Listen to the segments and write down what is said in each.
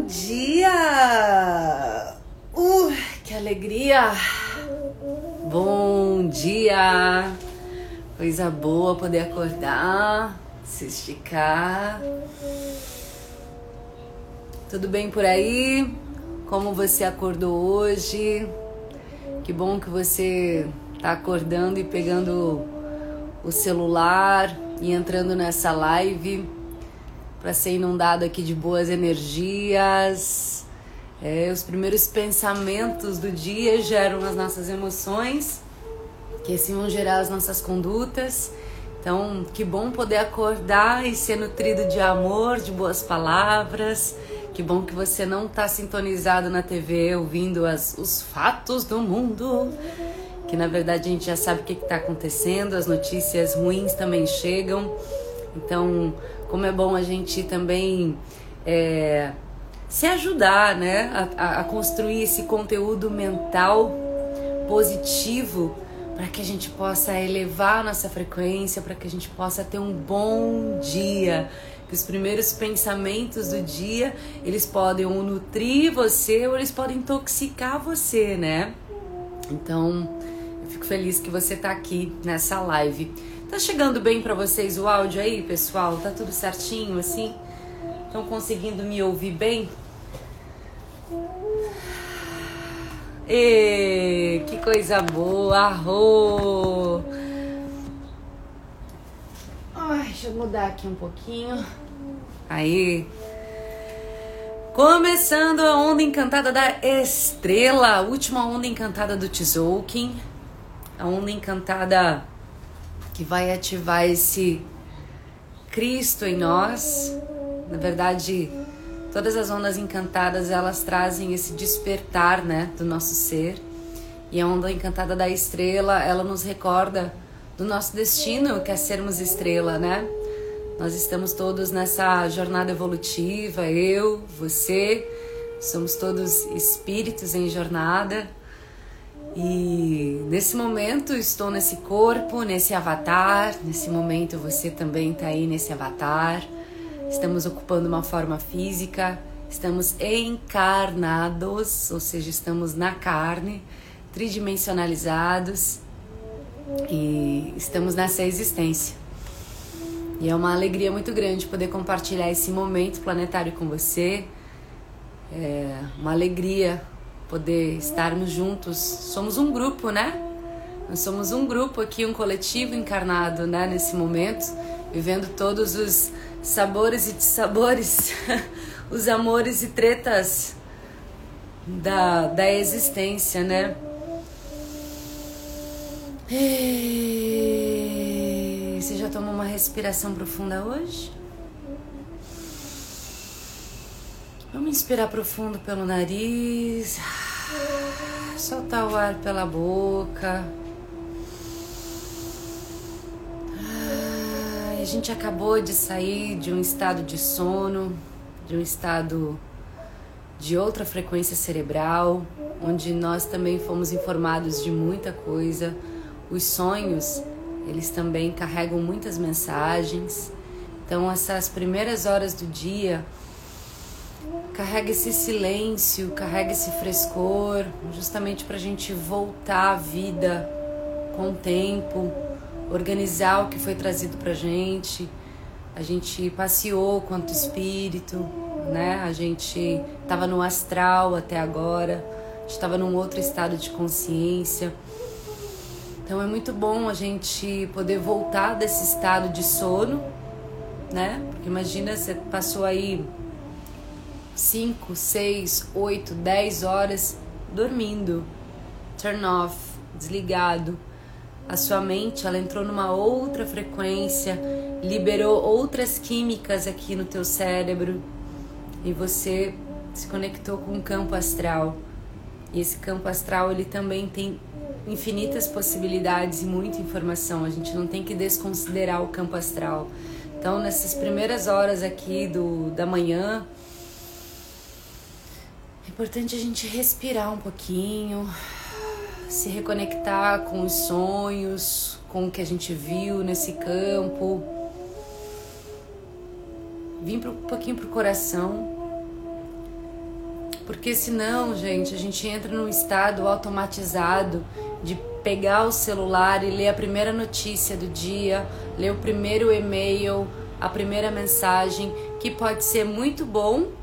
Bom dia! Uh, que alegria! Bom dia! Coisa boa poder acordar, se esticar. Tudo bem por aí? Como você acordou hoje? Que bom que você está acordando e pegando o celular e entrando nessa live para ser inundado aqui de boas energias. É, os primeiros pensamentos do dia geram as nossas emoções, que assim vão gerar as nossas condutas. Então, que bom poder acordar e ser nutrido de amor, de boas palavras. Que bom que você não está sintonizado na TV ouvindo as, os fatos do mundo. Que na verdade a gente já sabe o que está acontecendo, as notícias ruins também chegam. Então, como é bom a gente também é, se ajudar, né? A, a construir esse conteúdo mental positivo para que a gente possa elevar a nossa frequência, para que a gente possa ter um bom dia, que os primeiros pensamentos do dia, eles podem ou nutrir você ou eles podem intoxicar você, né? Então, eu fico feliz que você está aqui nessa live. Tá chegando bem para vocês o áudio aí, pessoal? Tá tudo certinho assim? Estão conseguindo me ouvir bem? E que coisa boa, arro! Ai, deixa eu mudar aqui um pouquinho. Aí. Começando a onda encantada da estrela, a última onda encantada do Tzolk'in. A onda encantada que vai ativar esse Cristo em nós. Na verdade, todas as ondas encantadas, elas trazem esse despertar, né, do nosso ser. E a onda encantada da estrela, ela nos recorda do nosso destino, que é sermos estrela, né? Nós estamos todos nessa jornada evolutiva, eu, você, somos todos espíritos em jornada e nesse momento estou nesse corpo, nesse avatar. Nesse momento você também está aí nesse avatar. Estamos ocupando uma forma física, estamos encarnados, ou seja, estamos na carne, tridimensionalizados e estamos nessa existência. E é uma alegria muito grande poder compartilhar esse momento planetário com você. É uma alegria poder estarmos juntos. Somos um grupo, né? Nós somos um grupo aqui, um coletivo encarnado, né? Nesse momento, vivendo todos os sabores e dissabores, os amores e tretas da, da existência, né? E... Você já tomou uma respiração profunda hoje? Vamos inspirar profundo pelo nariz, soltar o ar pela boca. A gente acabou de sair de um estado de sono, de um estado de outra frequência cerebral, onde nós também fomos informados de muita coisa. Os sonhos, eles também carregam muitas mensagens. Então, essas primeiras horas do dia Carrega esse silêncio, carrega esse frescor, justamente para a gente voltar à vida com o tempo, organizar o que foi trazido para gente. A gente passeou quanto espírito, né? A gente estava no astral até agora, a gente estava num outro estado de consciência. Então é muito bom a gente poder voltar desse estado de sono, né? Porque imagina você passou aí 5, 6, 8, 10 horas dormindo. Turn off, desligado. A sua mente, ela entrou numa outra frequência, liberou outras químicas aqui no teu cérebro e você se conectou com o campo astral. E esse campo astral, ele também tem infinitas possibilidades e muita informação. A gente não tem que desconsiderar o campo astral. Então, nessas primeiras horas aqui do da manhã, importante a gente respirar um pouquinho, se reconectar com os sonhos, com o que a gente viu nesse campo. Vim um pouquinho pro coração Porque senão, gente, a gente entra num estado automatizado de pegar o celular e ler a primeira notícia do dia, ler o primeiro e-mail, a primeira mensagem, que pode ser muito bom,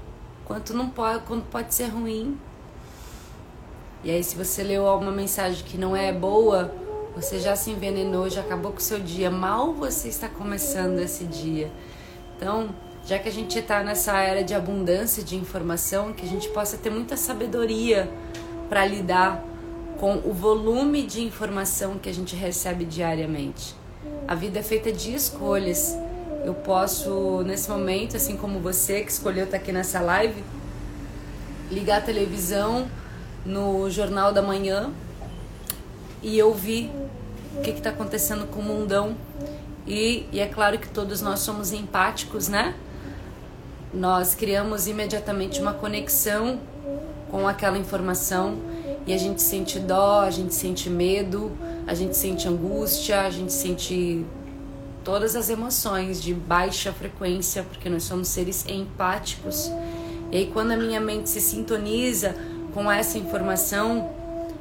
quanto não pode, quanto pode ser ruim. E aí, se você leu uma mensagem que não é boa, você já se envenenou, já acabou com o seu dia. Mal você está começando esse dia. Então, já que a gente está nessa era de abundância de informação, que a gente possa ter muita sabedoria para lidar com o volume de informação que a gente recebe diariamente. A vida é feita de escolhas. Eu posso, nesse momento, assim como você que escolheu estar aqui nessa live, ligar a televisão no Jornal da Manhã e ouvir o que está acontecendo com o mundão. E, e é claro que todos nós somos empáticos, né? Nós criamos imediatamente uma conexão com aquela informação e a gente sente dó, a gente sente medo, a gente sente angústia, a gente sente todas as emoções de baixa frequência, porque nós somos seres empáticos. E aí quando a minha mente se sintoniza com essa informação,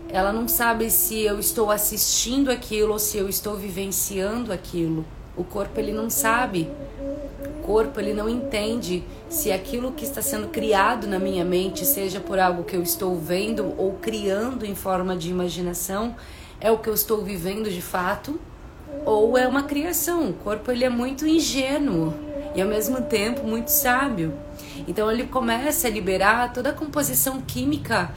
ela não sabe se eu estou assistindo aquilo ou se eu estou vivenciando aquilo. O corpo ele não sabe. O corpo ele não entende se aquilo que está sendo criado na minha mente, seja por algo que eu estou vendo ou criando em forma de imaginação, é o que eu estou vivendo de fato ou é uma criação. O corpo ele é muito ingênuo e ao mesmo tempo muito sábio. Então ele começa a liberar toda a composição química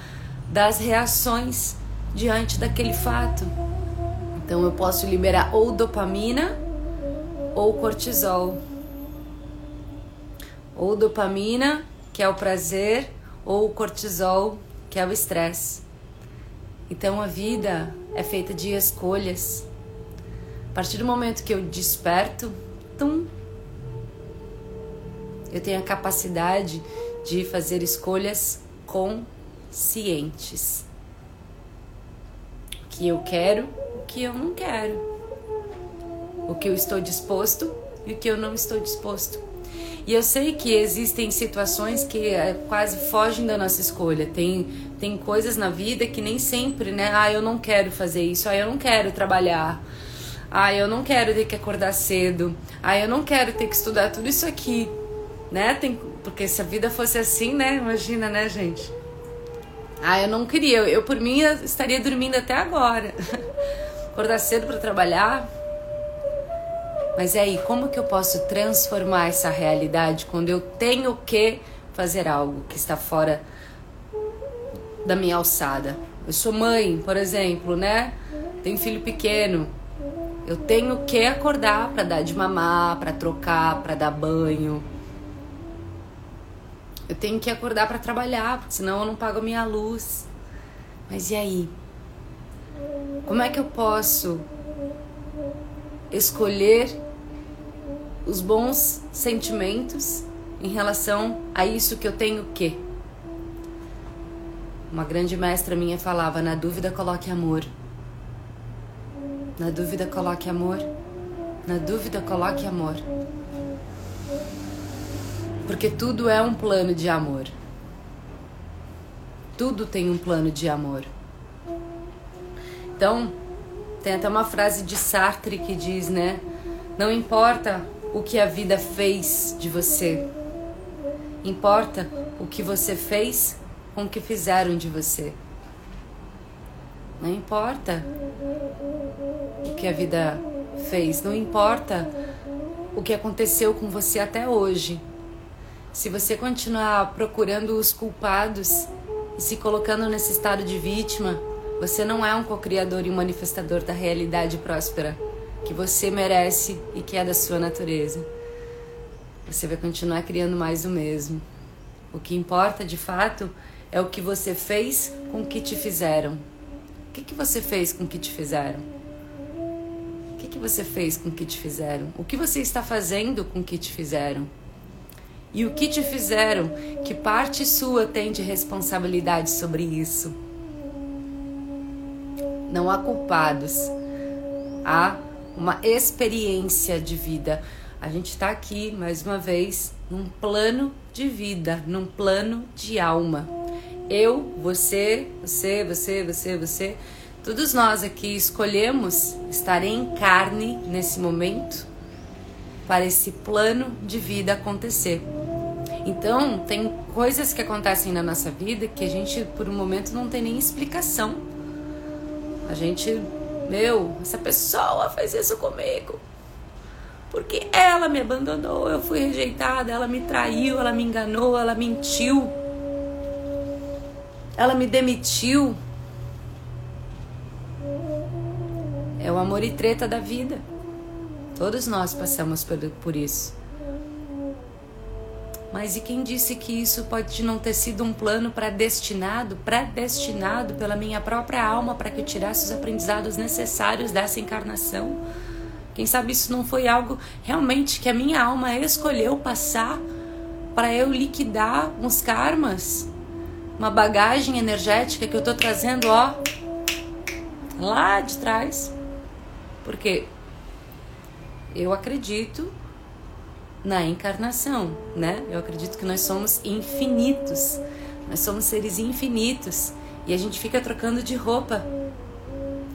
das reações diante daquele fato. Então eu posso liberar ou dopamina ou cortisol ou dopamina, que é o prazer, ou cortisol, que é o estresse. Então a vida é feita de escolhas. A partir do momento que eu desperto, tum, eu tenho a capacidade de fazer escolhas conscientes. O que eu quero, o que eu não quero. O que eu estou disposto e o que eu não estou disposto. E eu sei que existem situações que é, quase fogem da nossa escolha. Tem, tem coisas na vida que nem sempre, né? Ah, eu não quero fazer isso. Ah, eu não quero trabalhar. Ah, eu não quero ter que acordar cedo. Ah, eu não quero ter que estudar tudo isso aqui. Né? Tem, porque se a vida fosse assim, né? Imagina, né, gente? Ah, eu não queria. Eu, eu por mim, estaria dormindo até agora. acordar cedo para trabalhar, mas é aí, como que eu posso transformar essa realidade quando eu tenho que fazer algo que está fora da minha alçada? Eu sou mãe, por exemplo, né? Tenho filho pequeno. Eu tenho que acordar para dar de mamar, para trocar, para dar banho. Eu tenho que acordar para trabalhar, porque senão eu não pago a minha luz. Mas e aí? Como é que eu posso escolher os bons sentimentos em relação a isso que eu tenho que. Uma grande mestra minha falava: na dúvida, coloque amor. Na dúvida, coloque amor. Na dúvida, coloque amor. Porque tudo é um plano de amor. Tudo tem um plano de amor. Então, tem até uma frase de Sartre que diz, né? Não importa o que a vida fez de você. Importa o que você fez com o que fizeram de você. Não importa que a vida fez, não importa o que aconteceu com você até hoje. Se você continuar procurando os culpados e se colocando nesse estado de vítima, você não é um co-criador e um manifestador da realidade próspera que você merece e que é da sua natureza. Você vai continuar criando mais do mesmo. O que importa de fato é o que você fez com o que te fizeram. O que, que você fez com o que te fizeram? Você fez com o que te fizeram? O que você está fazendo com o que te fizeram? E o que te fizeram? Que parte sua tem de responsabilidade sobre isso? Não há culpados. Há uma experiência de vida. A gente está aqui mais uma vez num plano de vida, num plano de alma. eu, você, você, você, você, você, todos nós aqui escolhemos estar em carne nesse momento para esse plano de vida acontecer. Então, tem coisas que acontecem na nossa vida que a gente, por um momento, não tem nem explicação. A gente, meu, essa pessoa fez isso comigo. Porque ela me abandonou, eu fui rejeitada, ela me traiu, ela me enganou, ela mentiu. Ela me demitiu. É o amor e treta da vida. Todos nós passamos por, isso. Mas e quem disse que isso pode não ter sido um plano predestinado, predestinado pela minha própria alma para que eu tirasse os aprendizados necessários dessa encarnação? Quem sabe isso não foi algo realmente que a minha alma escolheu passar para eu liquidar uns karmas, uma bagagem energética que eu estou trazendo, ó, lá de trás. Porque eu acredito na encarnação, né? Eu acredito que nós somos infinitos. Nós somos seres infinitos e a gente fica trocando de roupa.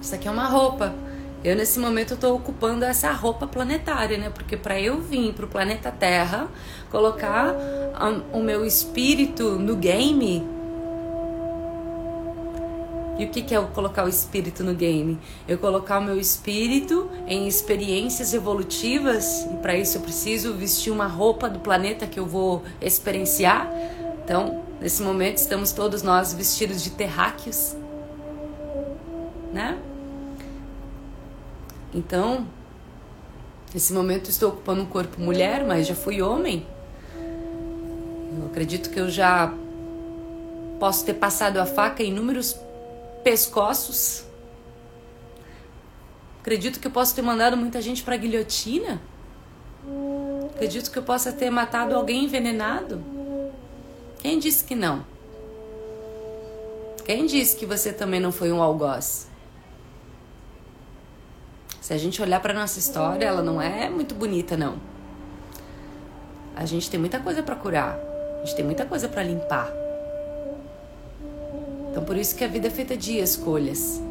Isso aqui é uma roupa. Eu nesse momento estou ocupando essa roupa planetária, né? Porque para eu vir para o planeta Terra, colocar o meu espírito no game, e o que, que é colocar o espírito no game? Eu colocar o meu espírito em experiências evolutivas e para isso eu preciso vestir uma roupa do planeta que eu vou experienciar. Então, nesse momento estamos todos nós vestidos de terráqueos, né? Então, nesse momento estou ocupando um corpo mulher, mas já fui homem. Eu acredito que eu já posso ter passado a faca em inúmeros pescoços. Acredito que eu posso ter mandado muita gente para guilhotina. Acredito que eu possa ter matado alguém envenenado. Quem disse que não? Quem disse que você também não foi um algoz? Se a gente olhar para nossa história, ela não é muito bonita, não. A gente tem muita coisa para curar. A gente tem muita coisa para limpar. Então por isso que a vida é feita de escolhas.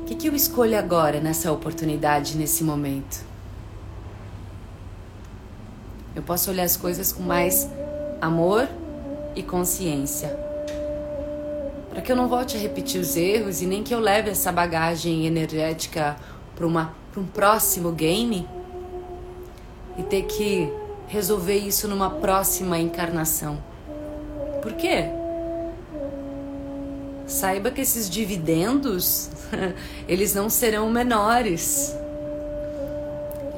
O que, que eu escolho agora nessa oportunidade, nesse momento? Eu posso olhar as coisas com mais amor e consciência. Para que eu não volte a repetir os erros e nem que eu leve essa bagagem energética para um próximo game e ter que resolver isso numa próxima encarnação. Por quê? Saiba que esses dividendos eles não serão menores.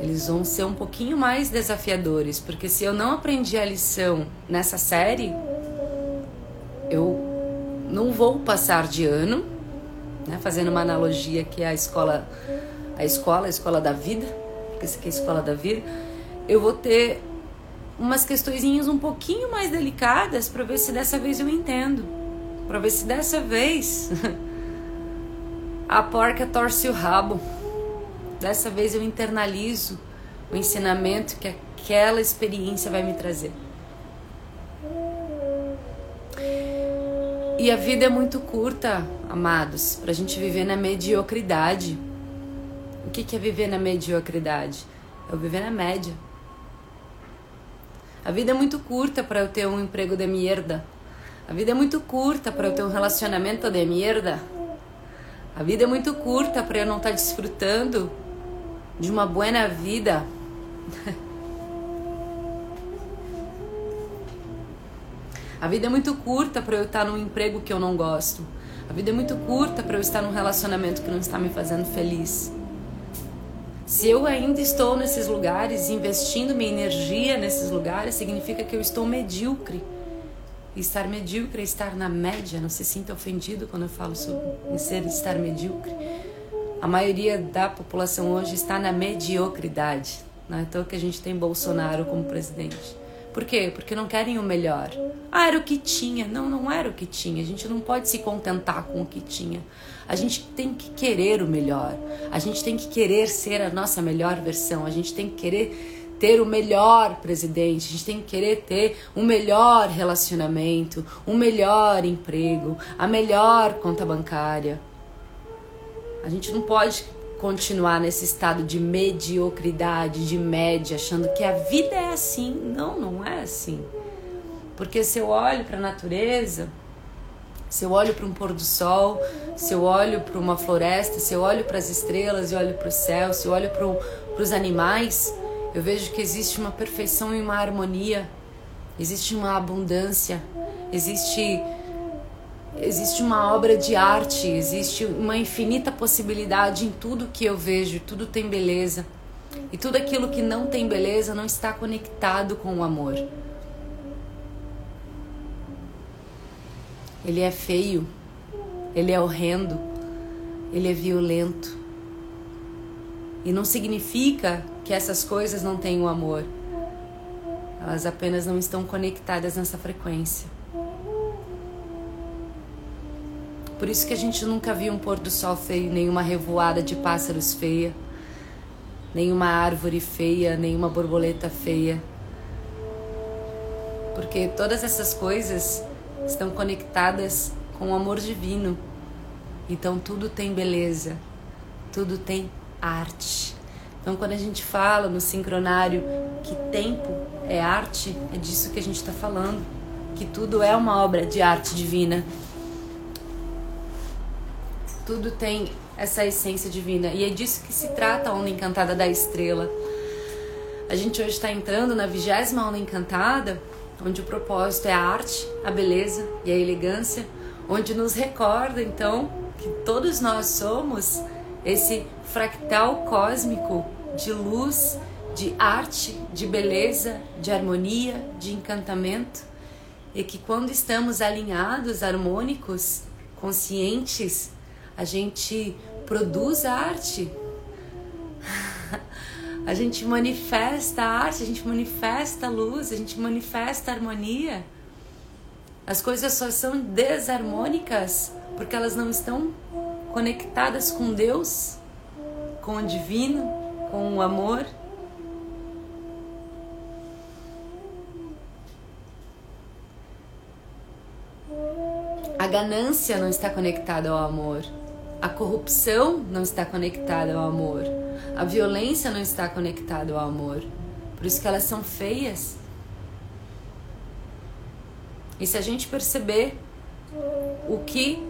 Eles vão ser um pouquinho mais desafiadores, porque se eu não aprendi a lição nessa série, eu não vou passar de ano, né, fazendo uma analogia que é a escola, a escola, a escola da vida, porque isso aqui é a escola da vida, eu vou ter umas questõezinhas um pouquinho mais delicadas para ver se dessa vez eu entendo para ver se dessa vez a porca torce o rabo. Dessa vez eu internalizo o ensinamento que aquela experiência vai me trazer. E a vida é muito curta, amados, para a gente viver na mediocridade. O que é viver na mediocridade? É viver na média. A vida é muito curta para eu ter um emprego de merda a vida é muito curta para eu ter um relacionamento de merda. A vida é muito curta para eu não estar tá desfrutando de uma boa vida. A vida é muito curta para eu estar num emprego que eu não gosto. A vida é muito curta para eu estar num relacionamento que não está me fazendo feliz. Se eu ainda estou nesses lugares, investindo minha energia nesses lugares, significa que eu estou medíocre estar medíocre é estar na média. Não se sinta ofendido quando eu falo sobre ser estar medíocre. A maioria da população hoje está na mediocridade. Não é então que a gente tem Bolsonaro como presidente. Por quê? Porque não querem o melhor. Ah, era o que tinha. Não, não era o que tinha. A gente não pode se contentar com o que tinha. A gente tem que querer o melhor. A gente tem que querer ser a nossa melhor versão. A gente tem que querer ter o melhor presidente, a gente tem que querer ter o um melhor relacionamento, o um melhor emprego, a melhor conta bancária. A gente não pode continuar nesse estado de mediocridade, de média, achando que a vida é assim. Não, não é assim. Porque se eu olho para a natureza, se eu olho para um pôr do sol, se eu olho para uma floresta, se eu olho para as estrelas e olho para o céu, se eu olho para os animais, eu vejo que existe uma perfeição e uma harmonia, existe uma abundância, existe existe uma obra de arte, existe uma infinita possibilidade em tudo que eu vejo, tudo tem beleza. E tudo aquilo que não tem beleza não está conectado com o amor. Ele é feio, ele é horrendo, ele é violento. E não significa que essas coisas não tenham amor. Elas apenas não estão conectadas nessa frequência. Por isso que a gente nunca viu um pôr do sol feio, nenhuma revoada de pássaros feia, nenhuma árvore feia, nenhuma borboleta feia. Porque todas essas coisas estão conectadas com o amor divino. Então tudo tem beleza, tudo tem arte. Então quando a gente fala no sincronário que tempo é arte, é disso que a gente está falando, que tudo é uma obra de arte divina. Tudo tem essa essência divina e é disso que se trata a onda encantada da estrela. A gente hoje está entrando na vigésima onda encantada onde o propósito é a arte, a beleza e a elegância, onde nos recorda então que todos nós somos esse fractal cósmico de luz, de arte, de beleza, de harmonia, de encantamento, e que quando estamos alinhados, harmônicos, conscientes, a gente produz arte. A gente manifesta a arte, a gente manifesta a luz, a gente manifesta a harmonia. As coisas só são desarmônicas porque elas não estão conectadas com Deus, com o divino, com o amor. A ganância não está conectada ao amor. A corrupção não está conectada ao amor. A violência não está conectada ao amor. Por isso que elas são feias. E se a gente perceber o que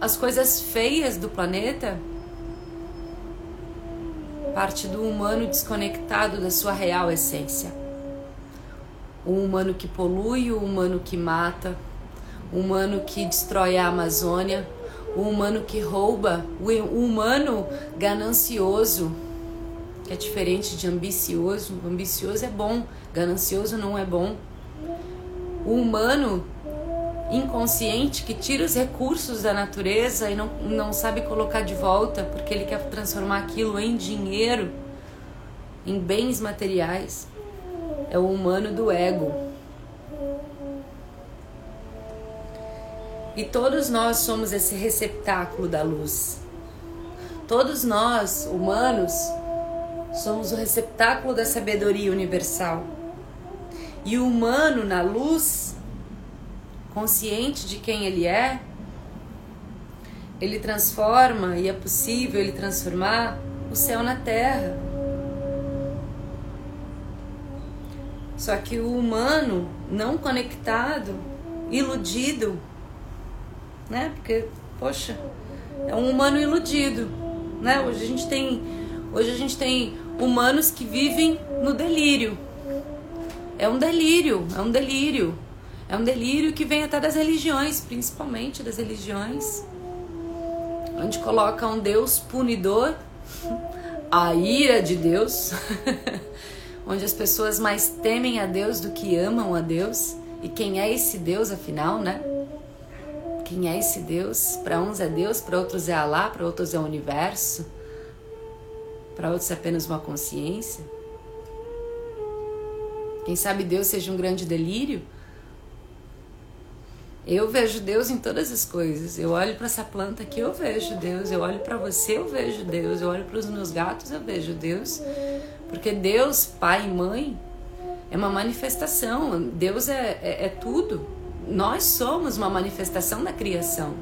as coisas feias do planeta parte do humano desconectado da sua real essência. O humano que polui, o humano que mata, o humano que destrói a Amazônia, o humano que rouba, o humano ganancioso, que é diferente de ambicioso. Ambicioso é bom, ganancioso não é bom. O humano inconsciente que tira os recursos da natureza e não, não sabe colocar de volta porque ele quer transformar aquilo em dinheiro, em bens materiais. É o humano do ego. E todos nós somos esse receptáculo da luz. Todos nós, humanos, somos o receptáculo da sabedoria universal. E o humano na luz, consciente de quem ele é, ele transforma, e é possível ele transformar o céu na terra. Só que o humano não conectado, iludido, né? Porque, poxa, é um humano iludido, né? Hoje a gente tem, hoje a gente tem humanos que vivem no delírio. É um delírio, é um delírio. É um delírio que vem até das religiões, principalmente das religiões, onde coloca um Deus punidor, a ira de Deus, onde as pessoas mais temem a Deus do que amam a Deus. E quem é esse Deus, afinal, né? Quem é esse Deus? Para uns é Deus, para outros é Alá, para outros é o universo, para outros é apenas uma consciência. Quem sabe Deus seja um grande delírio? Eu vejo Deus em todas as coisas. Eu olho para essa planta aqui, eu vejo Deus. Eu olho para você, eu vejo Deus. Eu olho para os meus gatos, eu vejo Deus. Porque Deus, pai e mãe, é uma manifestação. Deus é, é, é tudo. Nós somos uma manifestação da criação.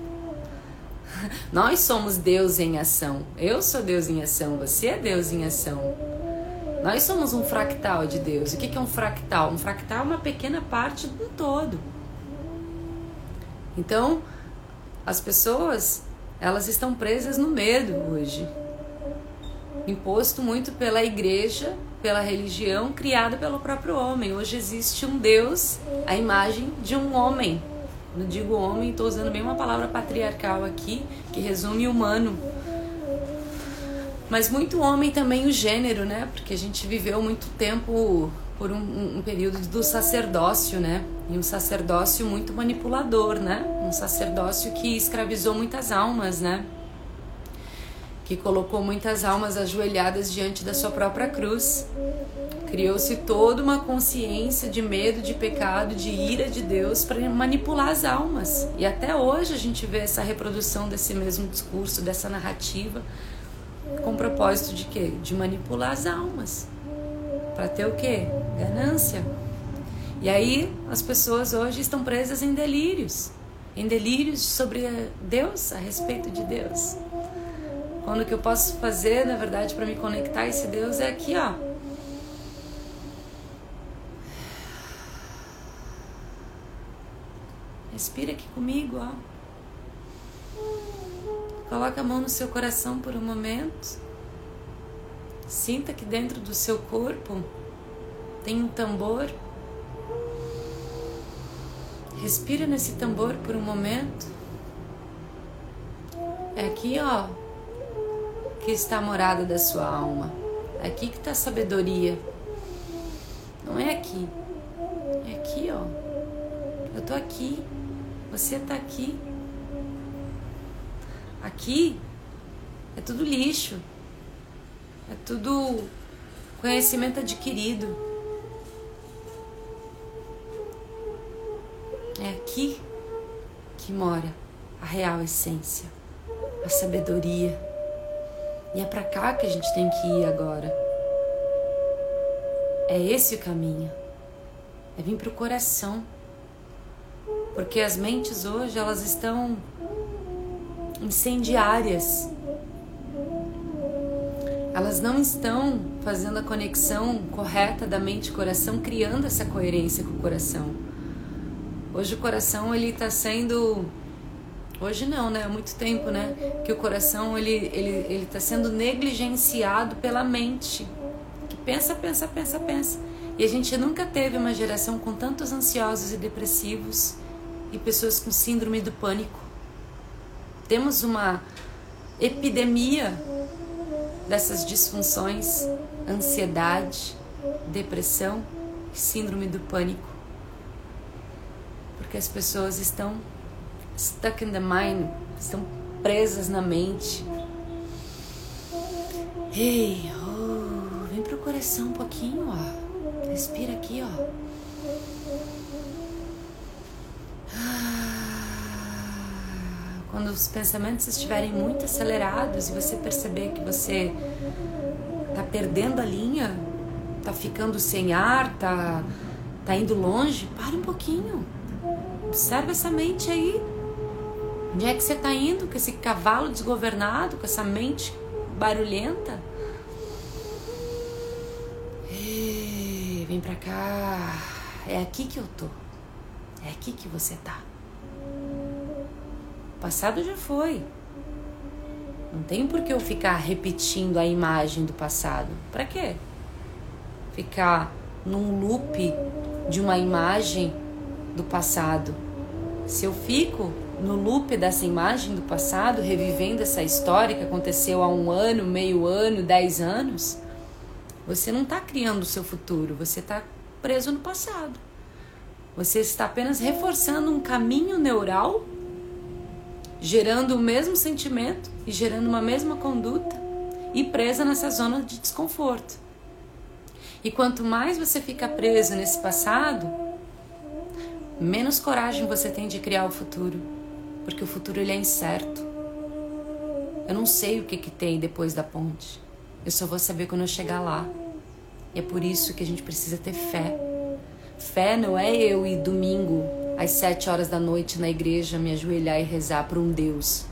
Nós somos Deus em ação. Eu sou Deus em ação. Você é Deus em ação. Nós somos um fractal de Deus. O que é um fractal? Um fractal é uma pequena parte do todo. Então, as pessoas, elas estão presas no medo hoje. Imposto muito pela igreja pela religião criada pelo próprio homem. Hoje existe um Deus, a imagem de um homem. Não digo homem, estou usando bem uma palavra patriarcal aqui, que resume humano. Mas muito homem também o gênero, né? Porque a gente viveu muito tempo por um, um período do sacerdócio, né? E um sacerdócio muito manipulador, né? Um sacerdócio que escravizou muitas almas, né? que colocou muitas almas ajoelhadas diante da sua própria cruz. Criou-se toda uma consciência de medo, de pecado, de ira de Deus para manipular as almas. E até hoje a gente vê essa reprodução desse mesmo discurso, dessa narrativa, com o propósito de quê? De manipular as almas. Para ter o quê? Ganância. E aí as pessoas hoje estão presas em delírios, em delírios sobre Deus, a respeito de Deus. Quando o que eu posso fazer, na verdade, para me conectar a esse Deus é aqui, ó. Respira aqui comigo, ó. Coloca a mão no seu coração por um momento. Sinta que dentro do seu corpo tem um tambor. Respira nesse tambor por um momento. É aqui, ó, que está a morada da sua alma. É aqui que está a sabedoria. Não é aqui. É aqui, ó. Eu tô aqui. Você tá aqui. Aqui é tudo lixo. É tudo conhecimento adquirido. É aqui que mora a real essência, a sabedoria e é para cá que a gente tem que ir agora. É esse o caminho. É vir para o coração. Porque as mentes hoje elas estão incendiárias. Elas não estão fazendo a conexão correta da mente e coração, criando essa coerência com o coração. Hoje o coração ele está sendo Hoje não, né? Há muito tempo, né? Que o coração ele ele ele está sendo negligenciado pela mente, que pensa, pensa, pensa, pensa. E a gente nunca teve uma geração com tantos ansiosos e depressivos e pessoas com síndrome do pânico. Temos uma epidemia dessas disfunções, ansiedade, depressão e síndrome do pânico. Porque as pessoas estão stuck in the mind, estão presas na mente. Ei, oh, vem pro coração um pouquinho, ó. Respira aqui, ó. Quando os pensamentos estiverem muito acelerados e você perceber que você tá perdendo a linha, tá ficando sem ar, tá, tá indo longe, pare um pouquinho. Observa essa mente aí. Onde é que você está indo com esse cavalo desgovernado, com essa mente barulhenta? Ei, vem pra cá. É aqui que eu tô. É aqui que você tá. O passado já foi. Não tem por que eu ficar repetindo a imagem do passado. Para quê? Ficar num loop de uma imagem do passado. Se eu fico no loop dessa imagem do passado, revivendo essa história que aconteceu há um ano, meio ano, dez anos, você não está criando o seu futuro, você está preso no passado. Você está apenas reforçando um caminho neural, gerando o mesmo sentimento e gerando uma mesma conduta e presa nessa zona de desconforto. E quanto mais você fica preso nesse passado, menos coragem você tem de criar o futuro, porque o futuro ele é incerto. Eu não sei o que, que tem depois da ponte. Eu só vou saber quando eu chegar lá. E é por isso que a gente precisa ter fé. Fé não é eu ir domingo às sete horas da noite na igreja me ajoelhar e rezar para um Deus.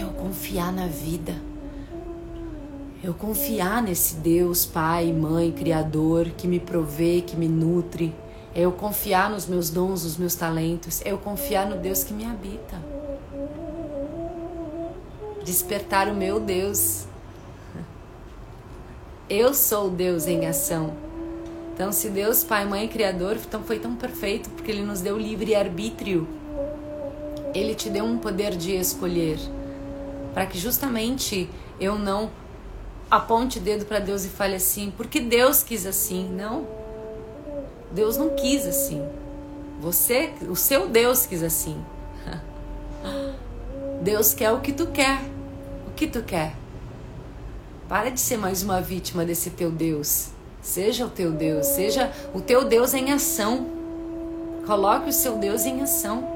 Eu confiar na vida. Eu confiar nesse Deus, Pai, Mãe, Criador, que me provê, que me nutre. É eu confiar nos meus dons, nos meus talentos. É eu confiar no Deus que me habita. Despertar o meu Deus. Eu sou o Deus em ação. Então, se Deus, Pai, Mãe, Criador, então foi tão perfeito porque Ele nos deu livre arbítrio. Ele te deu um poder de escolher para que justamente eu não aponte o dedo para Deus e fale assim, porque Deus quis assim. Não. Deus não quis assim. Você, o seu Deus quis assim. Deus quer o que tu quer. O que tu quer? Para de ser mais uma vítima desse teu Deus. Seja o teu Deus, seja o teu Deus em ação. Coloque o seu Deus em ação.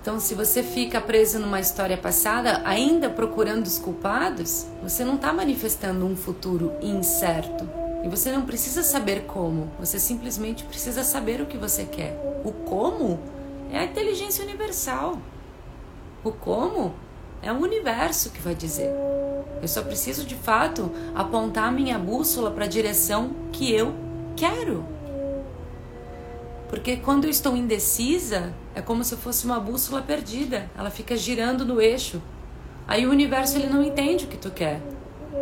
Então, se você fica preso numa história passada, ainda procurando os culpados, você não está manifestando um futuro incerto. E você não precisa saber como, você simplesmente precisa saber o que você quer. O como é a inteligência universal. O como é o universo que vai dizer. Eu só preciso de fato apontar minha bússola para a direção que eu quero. Porque quando eu estou indecisa, é como se fosse uma bússola perdida. Ela fica girando no eixo. Aí o universo ele não entende o que tu quer.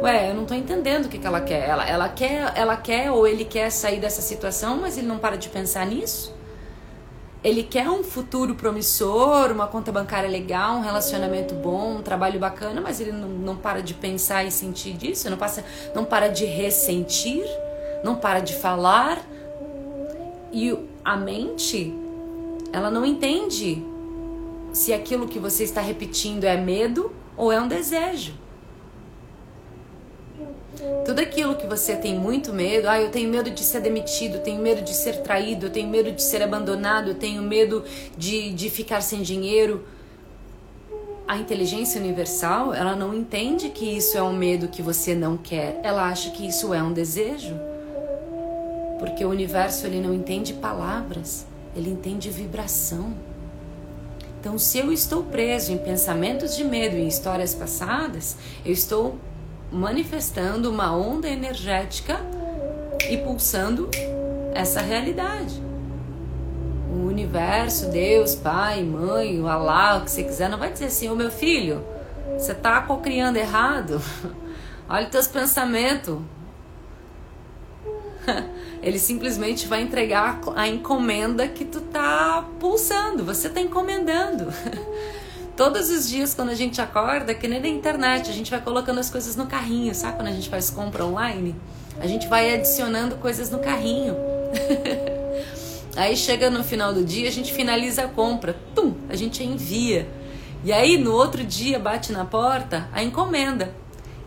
Ué, eu não estou entendendo o que, que ela quer. Ela, ela quer. ela quer ou ele quer sair dessa situação, mas ele não para de pensar nisso. Ele quer um futuro promissor, uma conta bancária legal, um relacionamento bom, um trabalho bacana, mas ele não, não para de pensar e sentir disso, não, passa, não para de ressentir, não para de falar. E a mente, ela não entende se aquilo que você está repetindo é medo ou é um desejo. Tudo aquilo que você tem muito medo, ah, eu tenho medo de ser demitido, tenho medo de ser traído, eu tenho medo de ser abandonado, eu tenho medo de, de ficar sem dinheiro. A inteligência universal, ela não entende que isso é um medo que você não quer, ela acha que isso é um desejo. Porque o universo ele não entende palavras, ele entende vibração. Então, se eu estou preso em pensamentos de medo em histórias passadas, eu estou manifestando uma onda energética e pulsando essa realidade. O universo, Deus, pai, mãe, o Alá, o que você quiser, não vai dizer assim: Ô meu filho, você está cocriando errado. Olha os teus pensamentos. Ele simplesmente vai entregar a encomenda que tu tá pulsando, você tá encomendando. Todos os dias, quando a gente acorda, que nem na internet, a gente vai colocando as coisas no carrinho, sabe? Quando a gente faz compra online, a gente vai adicionando coisas no carrinho. aí chega no final do dia, a gente finaliza a compra, tum, a gente envia. E aí no outro dia bate na porta a encomenda.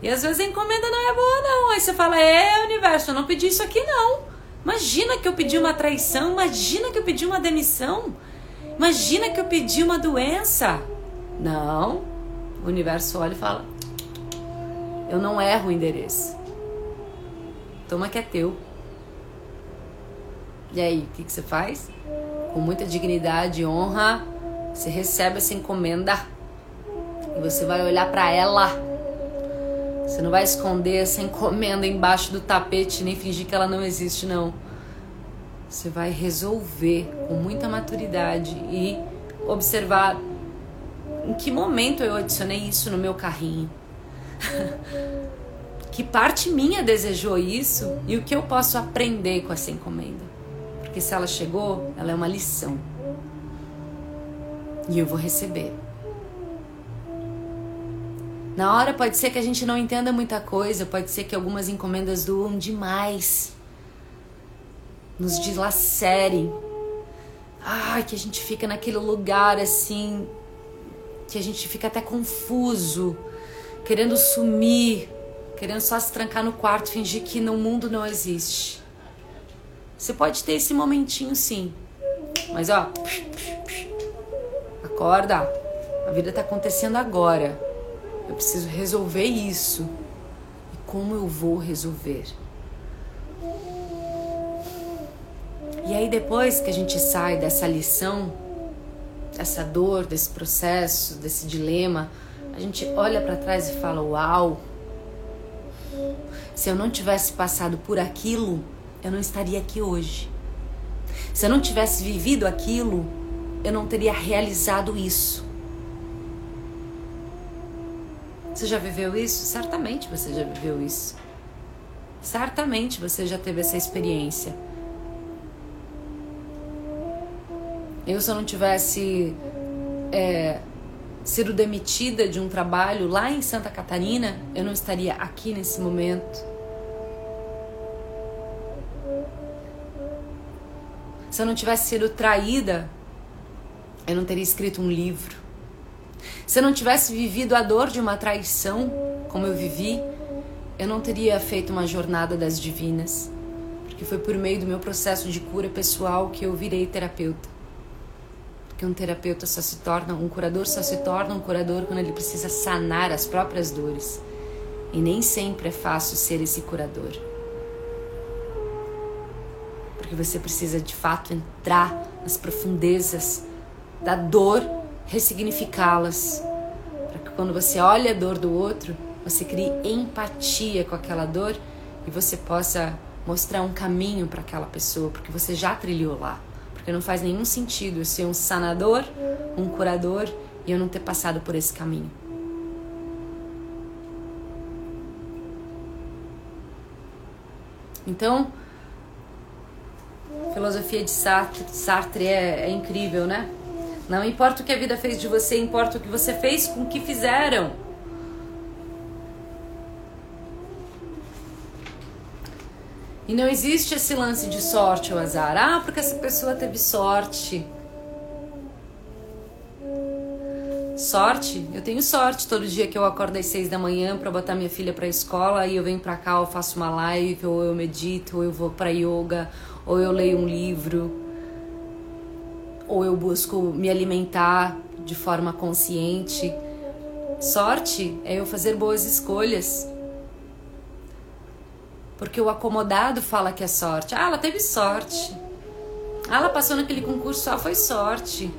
E às vezes a encomenda não é boa, não. Aí você fala: É, universo, eu não pedi isso aqui, não. Imagina que eu pedi uma traição, imagina que eu pedi uma demissão, imagina que eu pedi uma doença. Não. O universo olha e fala: Eu não erro o endereço. Toma que é teu. E aí, o que, que você faz? Com muita dignidade e honra, você recebe essa encomenda e você vai olhar para ela. Você não vai esconder essa encomenda embaixo do tapete nem fingir que ela não existe, não. Você vai resolver com muita maturidade e observar em que momento eu adicionei isso no meu carrinho? que parte minha desejou isso e o que eu posso aprender com essa encomenda? Porque se ela chegou, ela é uma lição. E eu vou receber. Na hora pode ser que a gente não entenda muita coisa, pode ser que algumas encomendas doam demais. Nos dilacerem. Ai, que a gente fica naquele lugar assim, que a gente fica até confuso, querendo sumir, querendo só se trancar no quarto, fingir que no mundo não existe. Você pode ter esse momentinho sim. Mas ó, acorda. A vida tá acontecendo agora. Eu preciso resolver isso. E como eu vou resolver? E aí depois que a gente sai dessa lição, dessa dor, desse processo, desse dilema, a gente olha para trás e fala: "Uau! Se eu não tivesse passado por aquilo, eu não estaria aqui hoje. Se eu não tivesse vivido aquilo, eu não teria realizado isso. Você já viveu isso? Certamente você já viveu isso. Certamente você já teve essa experiência. Eu, se eu não tivesse é, sido demitida de um trabalho lá em Santa Catarina, eu não estaria aqui nesse momento. Se eu não tivesse sido traída, eu não teria escrito um livro. Se eu não tivesse vivido a dor de uma traição, como eu vivi, eu não teria feito uma jornada das divinas. Porque foi por meio do meu processo de cura pessoal que eu virei terapeuta. Porque um terapeuta só se torna, um curador só se torna um curador quando ele precisa sanar as próprias dores. E nem sempre é fácil ser esse curador porque você precisa de fato entrar nas profundezas da dor, ressignificá-las, para que quando você olha a dor do outro, você crie empatia com aquela dor e você possa mostrar um caminho para aquela pessoa, porque você já trilhou lá. Porque não faz nenhum sentido eu ser um sanador, um curador e eu não ter passado por esse caminho. Então, filosofia de Sartre, Sartre é, é incrível, né? Não importa o que a vida fez de você, importa o que você fez com o que fizeram. E não existe esse lance de sorte ou azar. Ah, porque essa pessoa teve sorte. Sorte? Eu tenho sorte todo dia que eu acordo às seis da manhã para botar minha filha para escola e eu venho para cá, eu faço uma live, ou eu medito, ou eu vou para yoga, ou eu leio um livro, ou eu busco me alimentar de forma consciente. Sorte é eu fazer boas escolhas. Porque o acomodado fala que é sorte. Ah, ela teve sorte. Ah, ela passou naquele concurso, só foi sorte.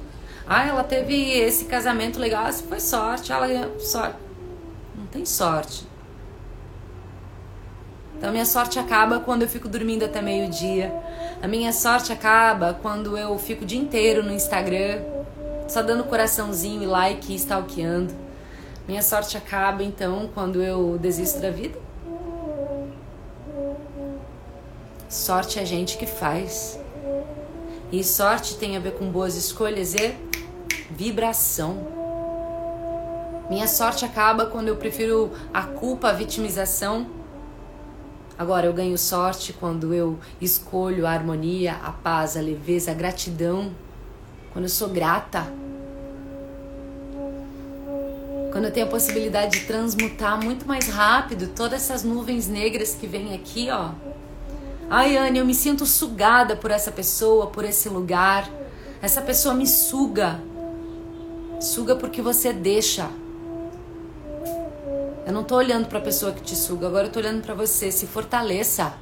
Ah, ela teve esse casamento legal, ah, foi sorte. Ah, ela sorte. Não tem sorte. Então minha sorte acaba quando eu fico dormindo até meio-dia. A minha sorte acaba quando eu fico o dia inteiro no Instagram, só dando coraçãozinho e like e stalkeando. Minha sorte acaba então quando eu desisto da vida. Sorte é a gente que faz. E sorte tem a ver com boas escolhas e vibração. Minha sorte acaba quando eu prefiro a culpa, a vitimização Agora, eu ganho sorte quando eu escolho a harmonia, a paz, a leveza, a gratidão. Quando eu sou grata. Quando eu tenho a possibilidade de transmutar muito mais rápido todas essas nuvens negras que vêm aqui, ó. Ai, Anne, eu me sinto sugada por essa pessoa, por esse lugar. Essa pessoa me suga. Suga porque você deixa. Eu não tô olhando para a pessoa que te suga, agora eu tô olhando para você. Se fortaleça.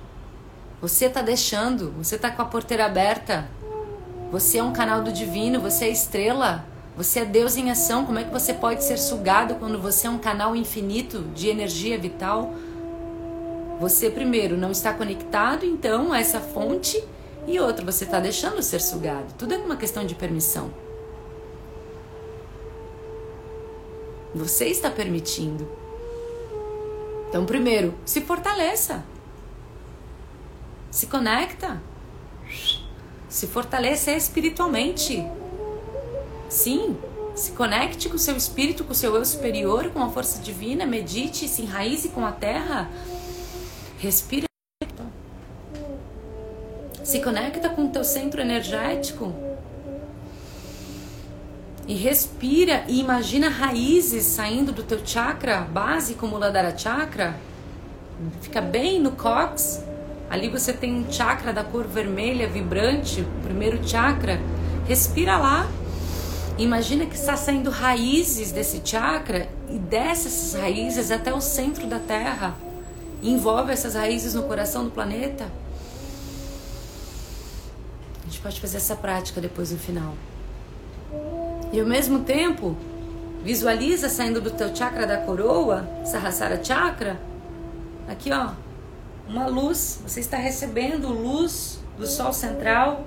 Você tá deixando, você tá com a porteira aberta. Você é um canal do divino, você é estrela. Você é Deus em ação. Como é que você pode ser sugado quando você é um canal infinito de energia vital? Você, primeiro, não está conectado então a essa fonte, e outra, você está deixando ser sugado. Tudo é uma questão de permissão. Você está permitindo. Então, primeiro, se fortaleça. Se conecta. Se fortaleça espiritualmente. Sim, se conecte com o seu espírito, com o seu eu superior, com a força divina, medite, se enraize com a terra. Respira. Se conecta com o teu centro energético e respira e imagina raízes saindo do teu chakra base, como Muladhara Chakra. Fica bem no cox. Ali você tem um chakra da cor vermelha vibrante, o primeiro chakra. Respira lá. Imagina que está saindo raízes desse chakra e desce essas raízes até o centro da Terra. Envolve essas raízes no coração do planeta. A gente pode fazer essa prática depois no final. E ao mesmo tempo, visualiza saindo do teu chakra da coroa, Sahasrara Chakra, aqui ó, uma luz, você está recebendo luz do sol central.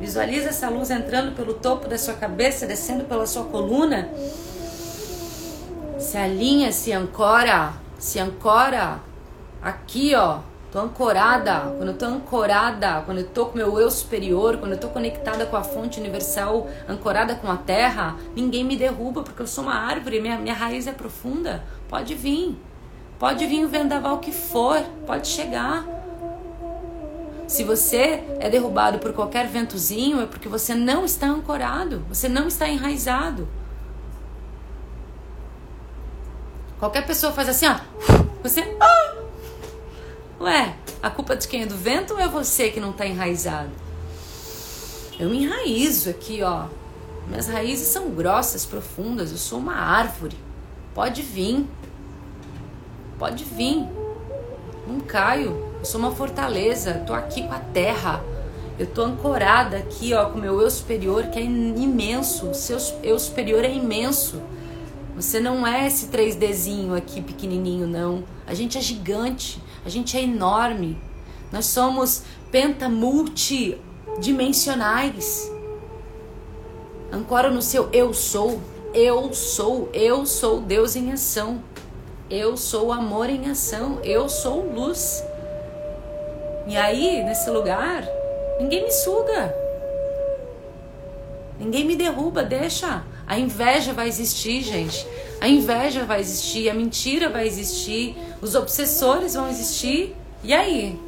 Visualiza essa luz entrando pelo topo da sua cabeça, descendo pela sua coluna. Se alinha, se ancora, se ancora aqui, ó. Tô ancorada. Quando eu tô ancorada, quando eu tô com meu eu superior, quando eu tô conectada com a fonte universal, ancorada com a terra, ninguém me derruba porque eu sou uma árvore, minha, minha raiz é profunda. Pode vir. Pode vir o vendaval que for, pode chegar. Se você é derrubado por qualquer ventozinho, é porque você não está ancorado, você não está enraizado. Qualquer pessoa faz assim, ó, você. Ah! Ué, a culpa de quem é do vento ou é você que não está enraizado? Eu me enraizo aqui, ó. Minhas raízes são grossas, profundas. Eu sou uma árvore. Pode vir. Pode vir. Não caio. Eu sou uma fortaleza. Tô aqui com a terra. Eu tô ancorada aqui, ó, com o meu eu superior, que é imenso. O seu eu superior é imenso. Você não é esse 3Dzinho aqui pequenininho, não. A gente é gigante. A gente é enorme. Nós somos pentamultidimensionais. Ancora no seu eu sou. Eu sou, eu sou Deus em ação. Eu sou amor em ação, eu sou luz. E aí, nesse lugar, ninguém me suga. Ninguém me derruba, deixa. A inveja vai existir, gente. A inveja vai existir, a mentira vai existir, os obsessores vão existir. E aí?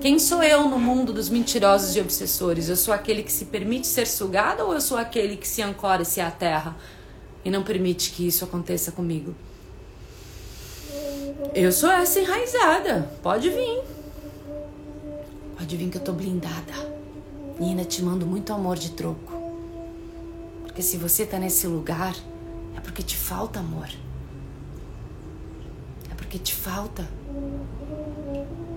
Quem sou eu no mundo dos mentirosos e obsessores? Eu sou aquele que se permite ser sugado ou eu sou aquele que se ancora-se à terra e não permite que isso aconteça comigo? Eu sou essa enraizada. Pode vir. Pode vir que eu tô blindada. Nina, te mando muito amor de troco. Porque se você tá nesse lugar, é porque te falta amor. É porque te falta.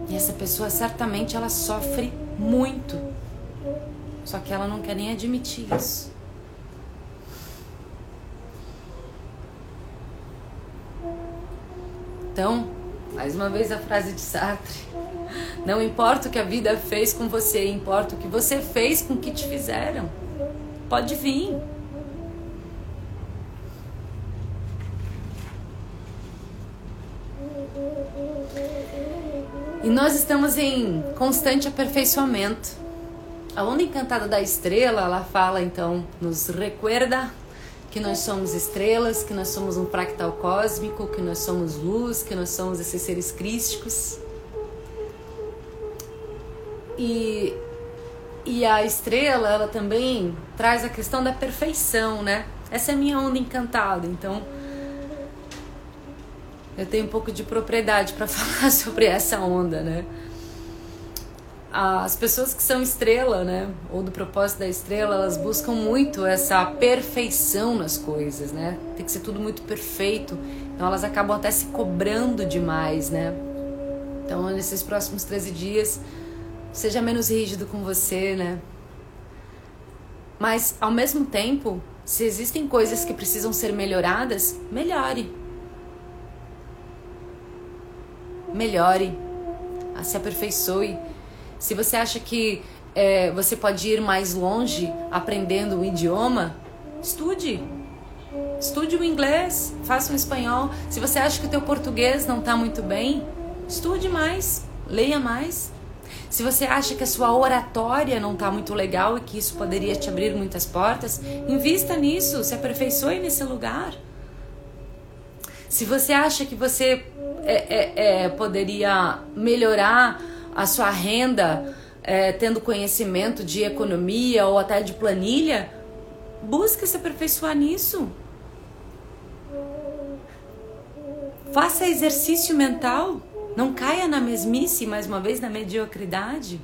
E essa pessoa certamente ela sofre muito. Só que ela não quer nem admitir isso. Então, mais uma vez a frase de Sartre. Não importa o que a vida fez com você, importa o que você fez com o que te fizeram. Pode vir. E nós estamos em constante aperfeiçoamento. A onda encantada da estrela, ela fala então, nos recuerda que nós somos estrelas, que nós somos um fractal cósmico, que nós somos luz, que nós somos esses seres crísticos. E, e a estrela, ela também traz a questão da perfeição, né? Essa é a minha onda encantada, então eu tenho um pouco de propriedade para falar sobre essa onda, né? as pessoas que são estrela, né, ou do propósito da estrela, elas buscam muito essa perfeição nas coisas, né? Tem que ser tudo muito perfeito. Então elas acabam até se cobrando demais, né? Então nesses próximos 13 dias, seja menos rígido com você, né? Mas ao mesmo tempo, se existem coisas que precisam ser melhoradas, melhore. Melhore. Se aperfeiçoe se você acha que é, você pode ir mais longe aprendendo o idioma, estude. Estude o inglês, faça o espanhol. Se você acha que o teu português não está muito bem, estude mais, leia mais. Se você acha que a sua oratória não está muito legal e que isso poderia te abrir muitas portas, invista nisso, se aperfeiçoe nesse lugar. Se você acha que você é, é, é poderia melhorar a sua renda é, tendo conhecimento de economia ou até de planilha, busque se aperfeiçoar nisso. Faça exercício mental. Não caia na mesmice, mais uma vez, na mediocridade.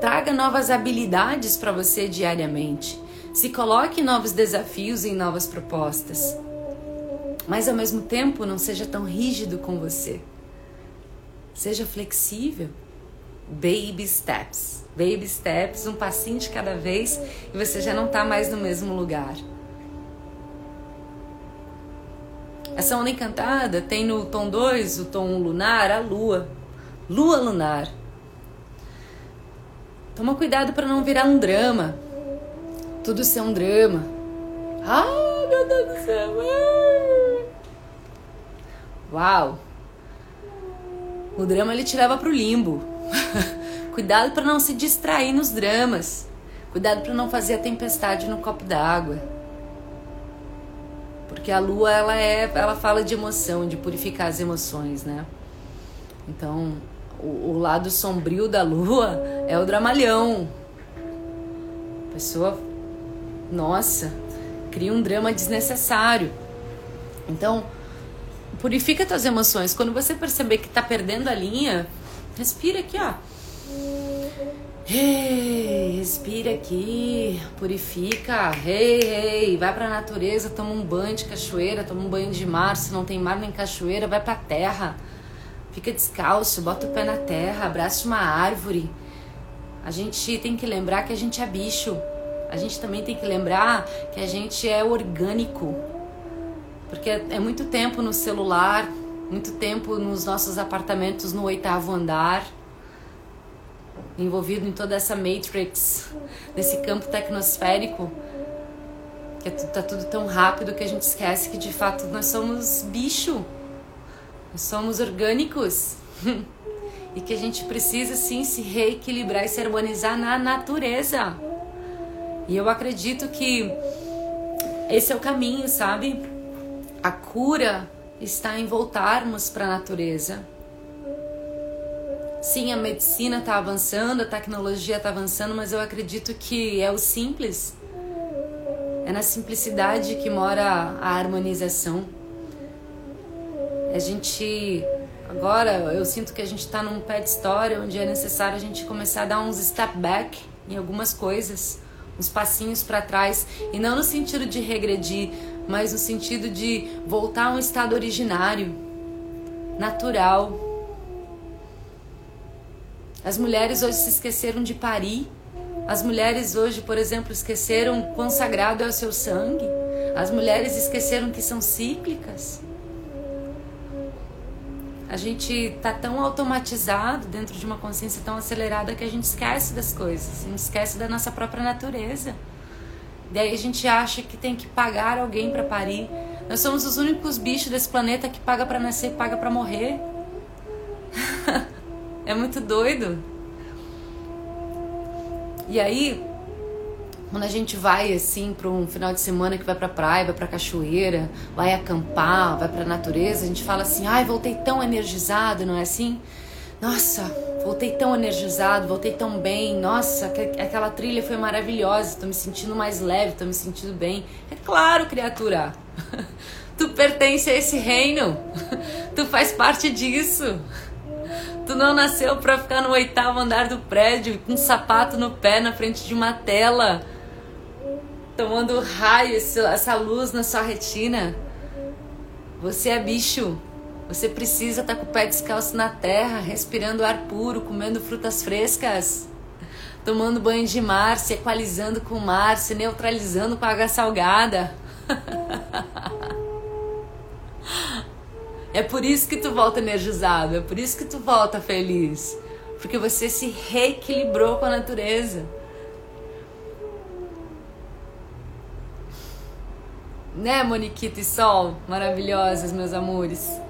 Traga novas habilidades para você diariamente. Se coloque novos desafios em novas propostas. Mas ao mesmo tempo, não seja tão rígido com você. Seja flexível. Baby steps. Baby steps, um passinho de cada vez e você já não está mais no mesmo lugar. Essa onda encantada tem no tom 2, o tom lunar, a lua. Lua lunar. Toma cuidado para não virar um drama. Tudo ser um drama. Ai, meu Deus do céu. Uau. O drama ele te leva pro limbo. Cuidado para não se distrair nos dramas. Cuidado para não fazer a tempestade no copo d'água. Porque a lua ela é, ela fala de emoção, de purificar as emoções, né? Então, o, o lado sombrio da lua é o dramalhão. A pessoa, nossa, cria um drama desnecessário. Então, purifica tuas emoções. Quando você perceber que tá perdendo a linha, respira aqui, ó. Hey, respira aqui, purifica. Hey, hey, vai pra natureza, toma um banho de cachoeira, toma um banho de mar. Se não tem mar nem cachoeira, vai pra terra. Fica descalço, bota o pé na terra, abraça uma árvore. A gente tem que lembrar que a gente é bicho. A gente também tem que lembrar que a gente é orgânico. Porque é muito tempo no celular, muito tempo nos nossos apartamentos no oitavo andar envolvido em toda essa matrix, nesse campo tecnosférico, que é, tá tudo tão rápido que a gente esquece que de fato nós somos bicho, nós somos orgânicos. e que a gente precisa sim se reequilibrar e se harmonizar na natureza. E eu acredito que esse é o caminho, sabe? A cura está em voltarmos para a natureza Sim, a medicina está avançando, a tecnologia está avançando, mas eu acredito que é o simples. É na simplicidade que mora a harmonização. A gente. Agora eu sinto que a gente está num pé de história onde é necessário a gente começar a dar uns step back em algumas coisas, uns passinhos para trás, e não no sentido de regredir, mas no sentido de voltar a um estado originário, natural as mulheres hoje se esqueceram de parir. As mulheres hoje, por exemplo, esqueceram quão sagrado é o seu sangue. As mulheres esqueceram que são cíclicas. A gente está tão automatizado dentro de uma consciência tão acelerada que a gente esquece das coisas, a gente esquece da nossa própria natureza. Daí a gente acha que tem que pagar alguém para parir. Nós somos os únicos bichos desse planeta que paga para nascer, paga para morrer. É muito doido. E aí, quando a gente vai assim para um final de semana que vai para praia, vai para cachoeira, vai acampar, vai para natureza, a gente fala assim: "Ai, voltei tão energizado", não é assim? Nossa, voltei tão energizado, voltei tão bem. Nossa, aquela trilha foi maravilhosa. Tô me sentindo mais leve, tô me sentindo bem. É claro, criatura. Tu pertence a esse reino. Tu faz parte disso. Tu não nasceu pra ficar no oitavo andar do prédio com um sapato no pé na frente de uma tela, tomando raio, essa luz na sua retina. Você é bicho. Você precisa estar tá com o pé descalço na terra, respirando ar puro, comendo frutas frescas, tomando banho de mar, se equalizando com o mar, se neutralizando com a água salgada. É por isso que tu volta energizado, é por isso que tu volta feliz. Porque você se reequilibrou com a natureza. Né, Moniquita e Sol? Maravilhosas, meus amores.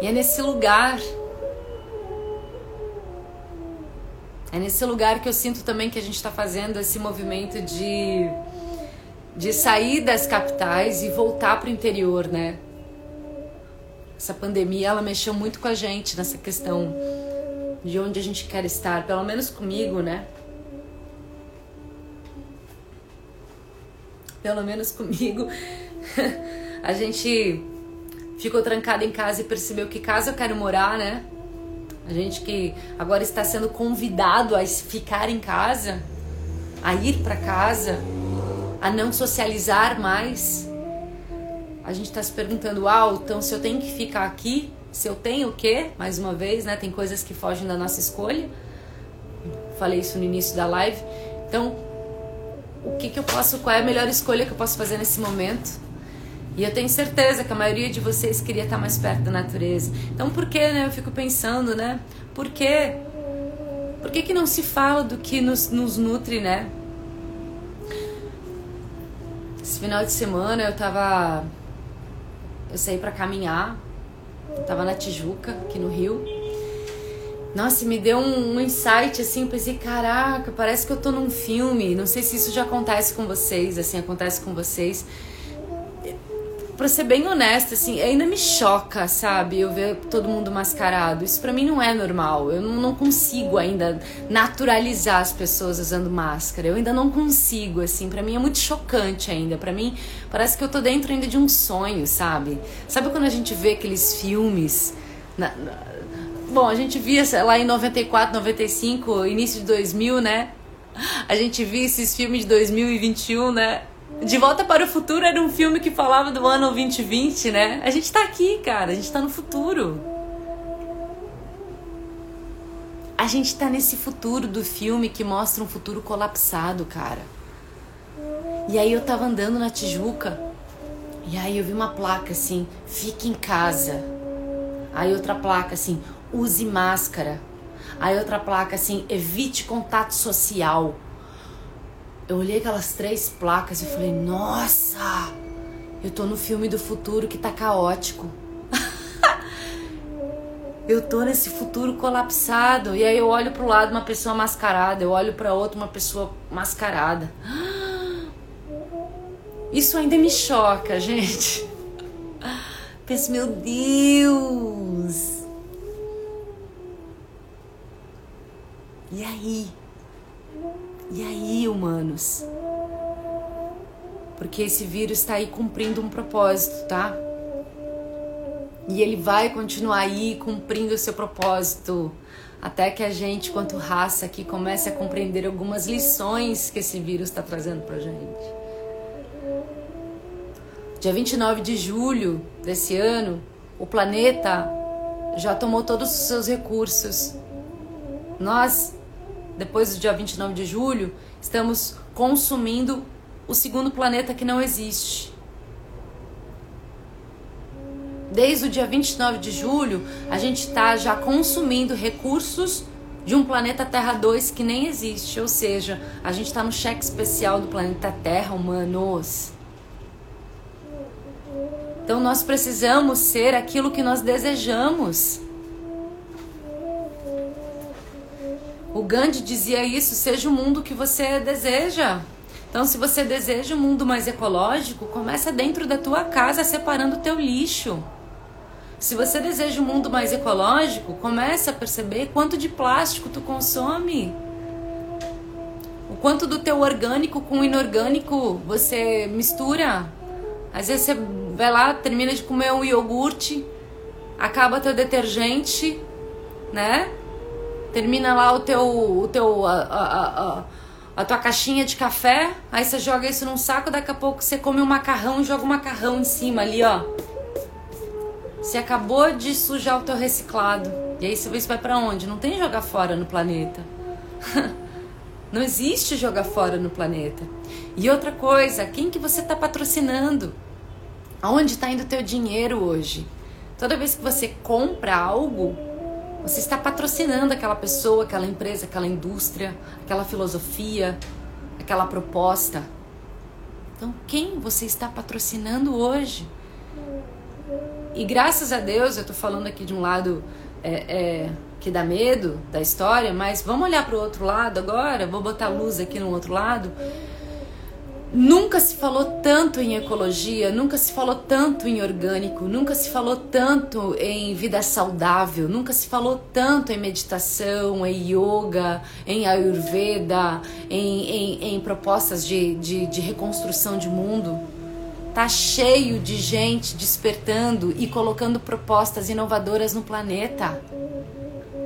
E é nesse lugar. É nesse lugar que eu sinto também que a gente está fazendo esse movimento de de sair das capitais e voltar para o interior, né? Essa pandemia ela mexeu muito com a gente nessa questão de onde a gente quer estar, pelo menos comigo, né? Pelo menos comigo, a gente ficou trancada em casa e percebeu que casa eu quero morar, né? A gente que agora está sendo convidado a ficar em casa, a ir para casa, a não socializar mais. A gente está se perguntando, uau, então se eu tenho que ficar aqui, se eu tenho o quê? Mais uma vez, né? Tem coisas que fogem da nossa escolha. Falei isso no início da live. Então, o que, que eu posso, qual é a melhor escolha que eu posso fazer nesse momento? E eu tenho certeza que a maioria de vocês queria estar mais perto da natureza. Então por que, né? Eu fico pensando, né? Por quê? Por que, que não se fala do que nos, nos nutre, né? Esse final de semana eu tava. Eu saí para caminhar. Eu tava na Tijuca, aqui no Rio. Nossa, me deu um, um insight assim, pensei, caraca, parece que eu tô num filme. Não sei se isso já acontece com vocês, assim, acontece com vocês pra ser bem honesta, assim, ainda me choca, sabe? Eu ver todo mundo mascarado. Isso pra mim não é normal. Eu não, consigo ainda naturalizar as pessoas usando máscara. Eu ainda não consigo, assim. Pra mim é muito chocante ainda. Pra mim parece que eu tô dentro ainda de um sonho, sabe? Sabe quando a gente vê aqueles filmes. Na, na... Bom, a gente via lá em 94, 95, início de 2000, né? A gente via esses filmes de 2021, né? De Volta para o Futuro era um filme que falava do ano 2020, né? A gente tá aqui, cara, a gente tá no futuro. A gente tá nesse futuro do filme que mostra um futuro colapsado, cara. E aí eu tava andando na Tijuca e aí eu vi uma placa assim: fique em casa. Aí outra placa assim: use máscara. Aí outra placa assim: evite contato social eu olhei aquelas três placas e falei: Nossa, eu tô no filme do futuro que tá caótico. eu tô nesse futuro colapsado. E aí eu olho pro lado uma pessoa mascarada, eu olho para outra uma pessoa mascarada. Isso ainda me choca, gente. Penso, meu Deus. E aí? E aí, humanos? Porque esse vírus está aí cumprindo um propósito, tá? E ele vai continuar aí cumprindo o seu propósito até que a gente, quanto raça aqui, comece a compreender algumas lições que esse vírus está trazendo pra gente. Dia 29 de julho desse ano, o planeta já tomou todos os seus recursos. Nós depois do dia 29 de julho, estamos consumindo o segundo planeta que não existe. Desde o dia 29 de julho, a gente está já consumindo recursos de um planeta Terra 2 que nem existe. Ou seja, a gente está no cheque especial do planeta Terra, humanos. Então nós precisamos ser aquilo que nós desejamos. O Gandhi dizia isso: seja o mundo que você deseja. Então, se você deseja um mundo mais ecológico, começa dentro da tua casa separando o teu lixo. Se você deseja um mundo mais ecológico, começa a perceber quanto de plástico tu consome. O quanto do teu orgânico com inorgânico você mistura. Às vezes você vai lá, termina de comer um iogurte, acaba teu detergente, né? Termina lá o teu, o teu a, a, a, a, tua caixinha de café, aí você joga isso num saco, daqui a pouco você come um macarrão e joga um macarrão em cima ali, ó. Você acabou de sujar o teu reciclado. E aí você vai para onde? Não tem jogar fora no planeta. Não existe jogar fora no planeta. E outra coisa, quem que você está patrocinando? Aonde está indo o teu dinheiro hoje? Toda vez que você compra algo, você está patrocinando aquela pessoa, aquela empresa, aquela indústria, aquela filosofia, aquela proposta. Então, quem você está patrocinando hoje? E graças a Deus, eu estou falando aqui de um lado é, é, que dá medo da história, mas vamos olhar para o outro lado agora. Vou botar luz aqui no outro lado. Nunca se falou tanto em ecologia, nunca se falou tanto em orgânico, nunca se falou tanto em vida saudável, nunca se falou tanto em meditação, em yoga, em ayurveda, em, em, em propostas de, de, de reconstrução de mundo. Tá cheio de gente despertando e colocando propostas inovadoras no planeta.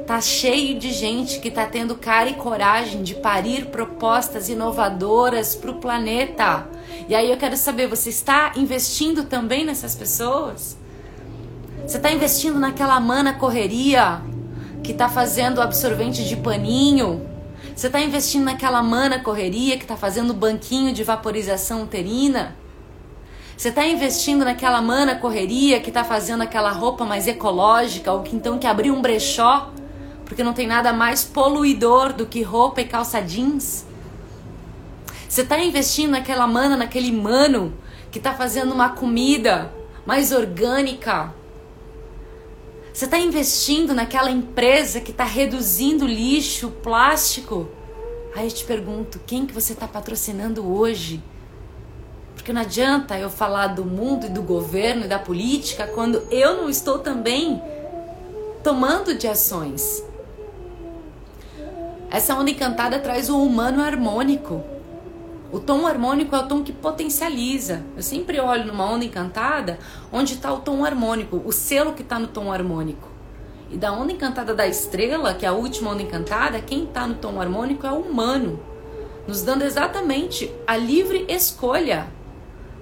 Tá cheio de gente que tá tendo cara e coragem de parir propostas inovadoras para o planeta. E aí eu quero saber, você está investindo também nessas pessoas? Você está investindo naquela mana correria que está fazendo absorvente de paninho? Você está investindo naquela mana correria que está fazendo banquinho de vaporização uterina? Você está investindo naquela mana correria que está fazendo aquela roupa mais ecológica ou que então que abriu um brechó porque não tem nada mais poluidor do que roupa e calça jeans? Você está investindo naquela mana, naquele mano que está fazendo uma comida mais orgânica? Você está investindo naquela empresa que está reduzindo lixo, plástico? Aí eu te pergunto, quem que você está patrocinando hoje? Porque não adianta eu falar do mundo e do governo e da política quando eu não estou também tomando de ações. Essa onda encantada traz o humano harmônico. O tom harmônico é o tom que potencializa. Eu sempre olho numa onda encantada onde está o tom harmônico, o selo que está no tom harmônico. E da onda encantada da estrela, que é a última onda encantada, quem está no tom harmônico é o humano, nos dando exatamente a livre escolha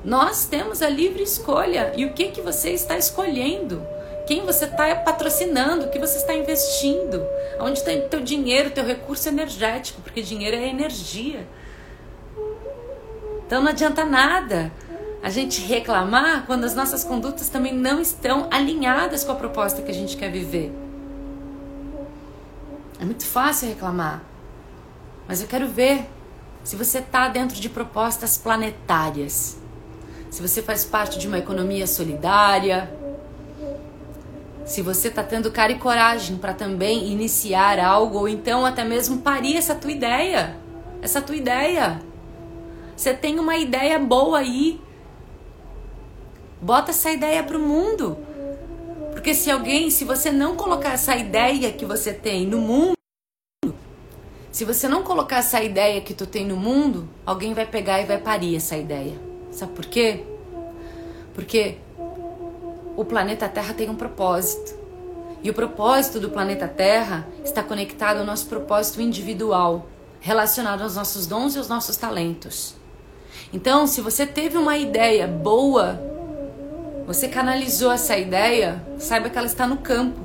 nós temos a livre escolha. E o que, que você está escolhendo? Quem você está patrocinando? O que você está investindo? Onde está o teu dinheiro, teu recurso energético? Porque dinheiro é energia. Então não adianta nada a gente reclamar quando as nossas condutas também não estão alinhadas com a proposta que a gente quer viver. É muito fácil reclamar, mas eu quero ver se você está dentro de propostas planetárias se você faz parte de uma economia solidária, se você está tendo cara e coragem para também iniciar algo ou então até mesmo parir essa tua ideia, essa tua ideia. Você tem uma ideia boa aí, bota essa ideia para o mundo, porque se alguém, se você não colocar essa ideia que você tem no mundo se você não colocar essa ideia que tu tem no mundo, alguém vai pegar e vai parir essa ideia. Sabe por quê? Porque o planeta Terra tem um propósito. E o propósito do planeta Terra está conectado ao nosso propósito individual, relacionado aos nossos dons e aos nossos talentos. Então, se você teve uma ideia boa, você canalizou essa ideia, saiba que ela está no campo.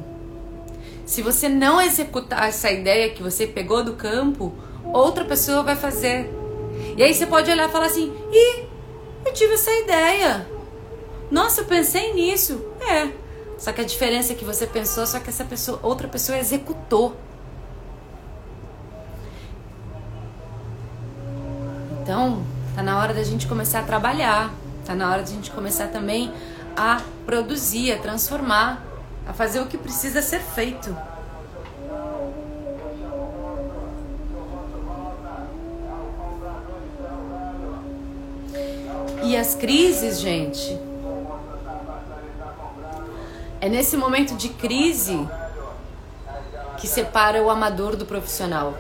Se você não executar essa ideia que você pegou do campo, outra pessoa vai fazer. E aí você pode olhar e falar assim: ih, eu tive essa ideia. Nossa, eu pensei nisso. É. Só que a diferença é que você pensou, só que essa pessoa, outra pessoa executou. Então, tá na hora da gente começar a trabalhar. Tá na hora da gente começar também a produzir, a transformar, a fazer o que precisa ser feito. E as crises, gente, é nesse momento de crise que separa o amador do profissional.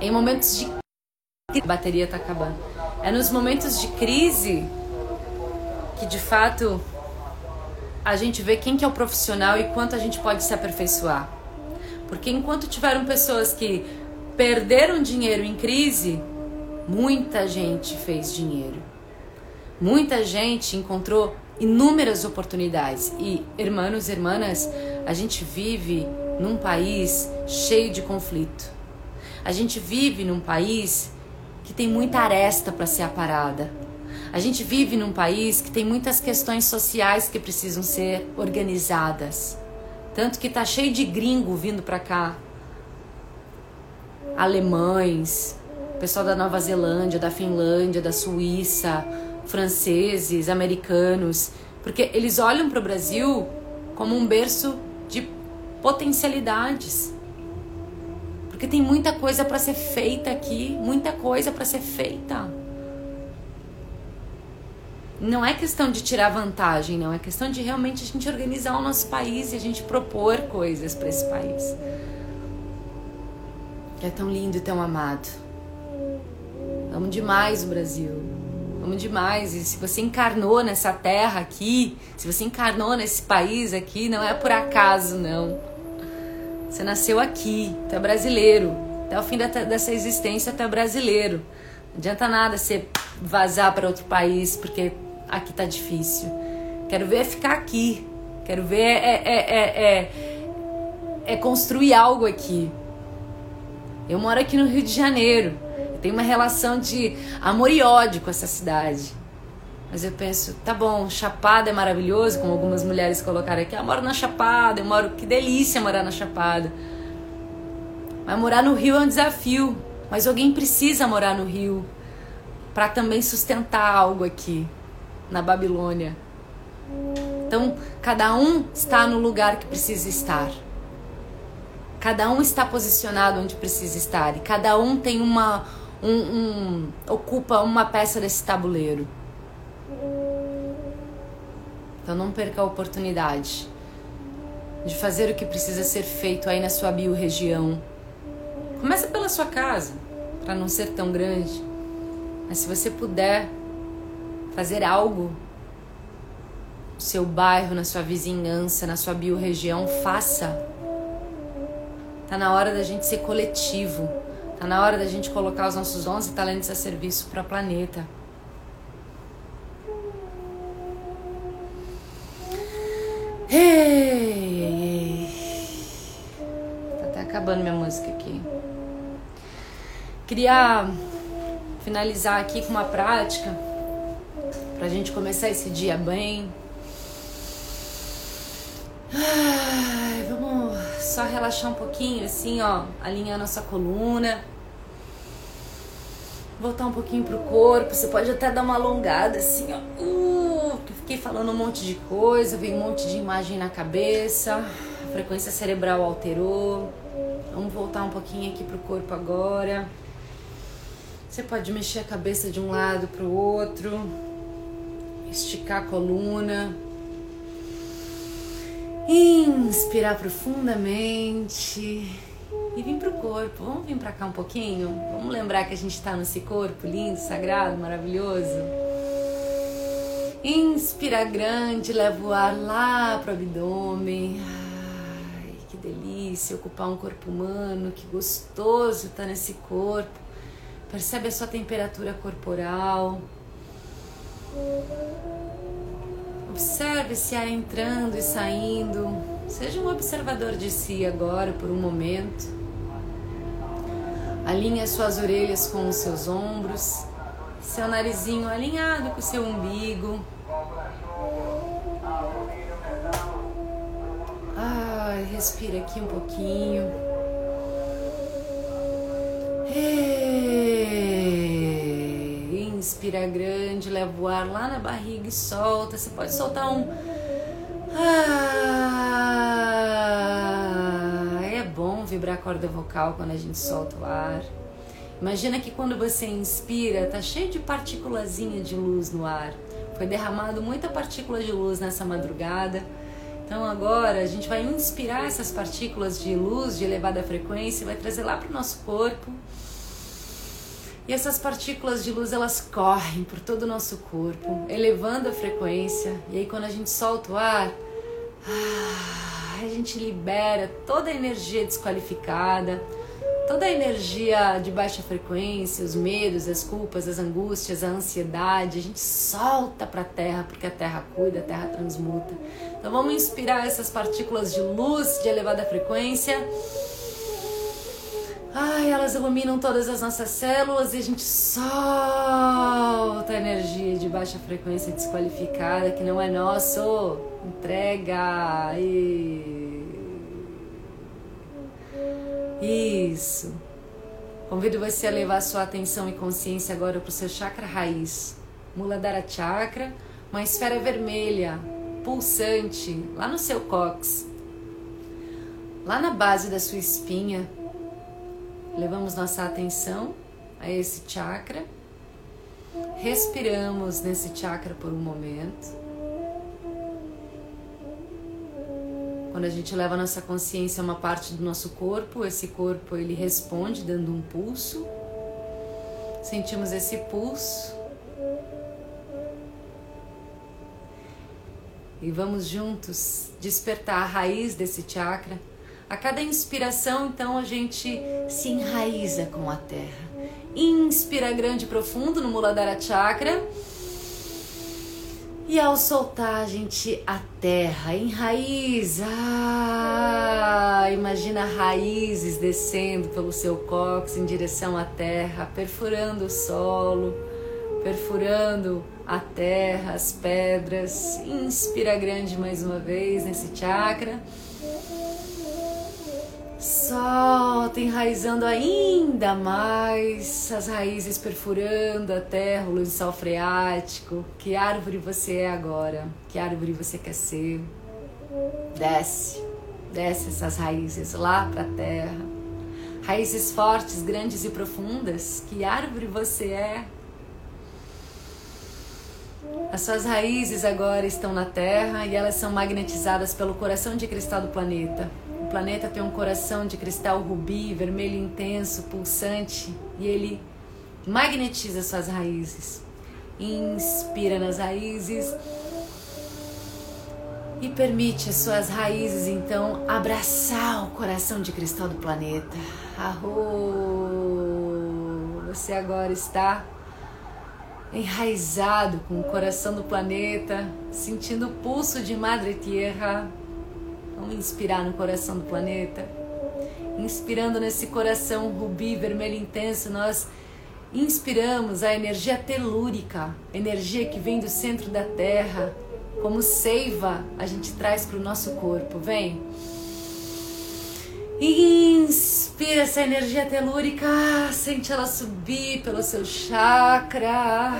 Em momentos de a bateria está acabando. É nos momentos de crise que de fato a gente vê quem que é o profissional e quanto a gente pode se aperfeiçoar. Porque enquanto tiveram pessoas que perderam dinheiro em crise, muita gente fez dinheiro. Muita gente encontrou inúmeras oportunidades. E, irmãos e irmãs, a gente vive num país cheio de conflito. A gente vive num país que tem muita aresta para ser aparada. A gente vive num país que tem muitas questões sociais que precisam ser organizadas. Tanto que tá cheio de gringo vindo para cá. Alemães, pessoal da Nova Zelândia, da Finlândia, da Suíça, franceses, americanos, porque eles olham para o Brasil como um berço de potencialidades. Porque tem muita coisa para ser feita aqui, muita coisa para ser feita. Não é questão de tirar vantagem, não, é questão de realmente a gente organizar o nosso país e a gente propor coisas para esse país. É tão lindo e tão amado. Amo demais o Brasil. Amo demais. E se você encarnou nessa terra aqui, se você encarnou nesse país aqui, não é por acaso, não. Você nasceu aqui, tu é brasileiro. Até o fim dessa existência, tu é brasileiro. Não adianta nada você vazar para outro país porque aqui tá difícil. Quero ver é ficar aqui. Quero ver é, é, é, é, é construir algo aqui. Eu moro aqui no Rio de Janeiro. Tenho uma relação de amor e ódio com essa cidade. Mas eu penso, tá bom, Chapada é maravilhoso, como algumas mulheres colocaram aqui. Eu moro na Chapada, eu moro. Que delícia morar na Chapada. Mas morar no Rio é um desafio. Mas alguém precisa morar no Rio para também sustentar algo aqui, na Babilônia. Então, cada um está no lugar que precisa estar. Cada um está posicionado onde precisa estar. E cada um tem uma. Um, um, ocupa uma peça desse tabuleiro. Então não perca a oportunidade de fazer o que precisa ser feito aí na sua biorregião. Começa pela sua casa, para não ser tão grande. Mas se você puder fazer algo no seu bairro, na sua vizinhança, na sua biorregião, faça. Tá na hora da gente ser coletivo. Tá na hora da gente colocar os nossos 11 talentos a serviço para o planeta. Ei, Tá até acabando minha música aqui. Queria finalizar aqui com uma prática pra gente começar esse dia bem. Ai, vamos só relaxar um pouquinho, assim, ó, alinhar nossa coluna. Voltar um pouquinho pro corpo. Você pode até dar uma alongada, assim, ó. Uh, fiquei falando um monte de coisa, veio um monte de imagem na cabeça. A frequência cerebral alterou. Vamos voltar um pouquinho aqui pro corpo agora. Você pode mexer a cabeça de um lado para o outro, esticar a coluna. Inspirar profundamente e vir para o corpo. Vamos vir para cá um pouquinho? Vamos lembrar que a gente está nesse corpo lindo, sagrado, maravilhoso. Inspira grande, leva o ar lá para o abdômen. Ai, que delícia ocupar um corpo humano, que gostoso estar tá nesse corpo. Percebe a sua temperatura corporal. Observe esse ar entrando e saindo. Seja um observador de si agora por um momento. Alinhe as suas orelhas com os seus ombros, seu narizinho alinhado com o seu umbigo. Ai, respira aqui um pouquinho. Inspira grande, leva o ar lá na barriga e solta. Você pode soltar um. Ah, é bom vibrar a corda vocal quando a gente solta o ar. Imagina que quando você inspira, tá cheio de partículazinha de luz no ar. Foi derramado muita partícula de luz nessa madrugada. Então agora a gente vai inspirar essas partículas de luz de elevada frequência, vai trazer lá para o nosso corpo e essas partículas de luz elas correm por todo o nosso corpo, elevando a frequência. E aí quando a gente solta o ar, ah, a gente libera toda a energia desqualificada, toda a energia de baixa frequência, os medos, as culpas, as angústias, a ansiedade, a gente solta para a Terra, porque a Terra cuida, a Terra transmuta. Então vamos inspirar essas partículas de luz de elevada frequência Ai, elas iluminam todas as nossas células e a gente solta a energia de baixa frequência desqualificada que não é nosso. Entrega. E... Isso. Convido você a levar sua atenção e consciência agora para o seu chakra raiz, Muladhara Chakra, uma esfera vermelha, pulsante, lá no seu cox, lá na base da sua espinha levamos nossa atenção a esse chakra, respiramos nesse chakra por um momento. Quando a gente leva a nossa consciência a uma parte do nosso corpo, esse corpo ele responde dando um pulso. Sentimos esse pulso. E vamos juntos despertar a raiz desse chakra a cada inspiração, então, a gente se enraiza com a terra. Inspira grande e profundo no Muladhara Chakra. E ao soltar, a gente a terra enraiza. Ah, imagina raízes descendo pelo seu cóccix em direção à terra, perfurando o solo, perfurando a terra, as pedras. Inspira grande mais uma vez nesse chakra. Solta, enraizando ainda mais as raízes perfurando a terra, o lençol freático. Que árvore você é agora? Que árvore você quer ser? Desce, desce essas raízes lá para a terra. Raízes fortes, grandes e profundas. Que árvore você é? As suas raízes agora estão na terra e elas são magnetizadas pelo coração de cristal do planeta planeta tem um coração de cristal rubi, vermelho intenso, pulsante, e ele magnetiza suas raízes. Inspira nas raízes e permite as suas raízes então abraçar o coração de cristal do planeta. Arro! Você agora está enraizado com o coração do planeta, sentindo o pulso de Madre Tierra Vamos inspirar no coração do planeta. Inspirando nesse coração rubi vermelho intenso, nós inspiramos a energia telúrica, energia que vem do centro da Terra, como seiva, a gente traz para o nosso corpo. Vem. Inspira essa energia telúrica, sente ela subir pelo seu chakra.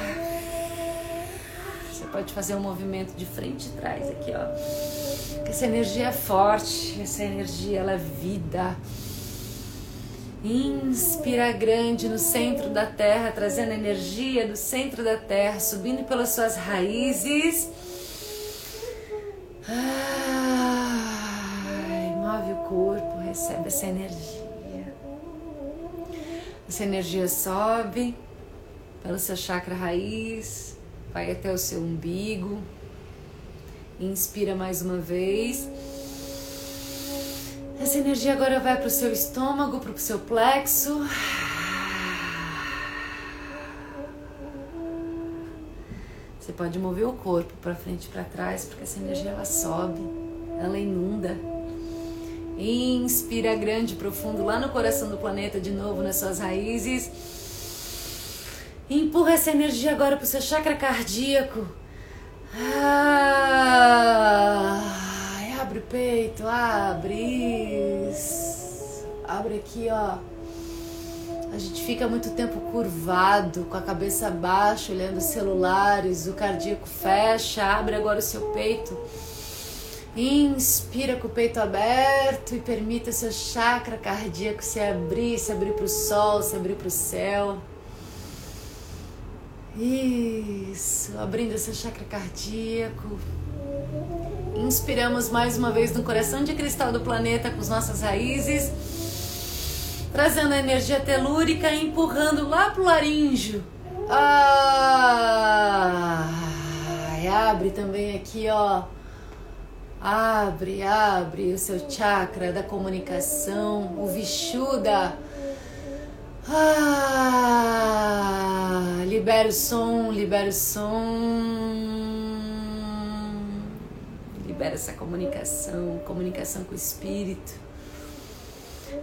Você pode fazer um movimento de frente e trás aqui, ó. Essa energia é forte, essa energia ela é vida. Inspira grande no centro da terra, trazendo energia do centro da terra, subindo pelas suas raízes. Ai, move o corpo, recebe essa energia. Essa energia sobe pelo seu chakra raiz, vai até o seu umbigo. Inspira mais uma vez. Essa energia agora vai para o seu estômago, para o seu plexo. Você pode mover o corpo para frente e para trás, porque essa energia ela sobe, ela inunda. Inspira grande, profundo lá no coração do planeta, de novo nas suas raízes. Empurra essa energia agora para o seu chakra cardíaco. Abre o peito, abre. Abre aqui, ó. A gente fica muito tempo curvado, com a cabeça baixa, olhando os celulares, o cardíaco fecha, abre agora o seu peito. Inspira com o peito aberto e permita seu chakra cardíaco se abrir, se abrir para o sol, se abrir para o céu. Isso, abrindo seu chakra cardíaco. Inspiramos mais uma vez no coração de cristal do planeta com as nossas raízes, trazendo a energia telúrica e empurrando lá pro laríngeo. Ah, abre também aqui, ó. Abre, abre o seu chakra da comunicação, o Vishuddha ah, libera o som, libera o som. Libera essa comunicação, comunicação com o espírito.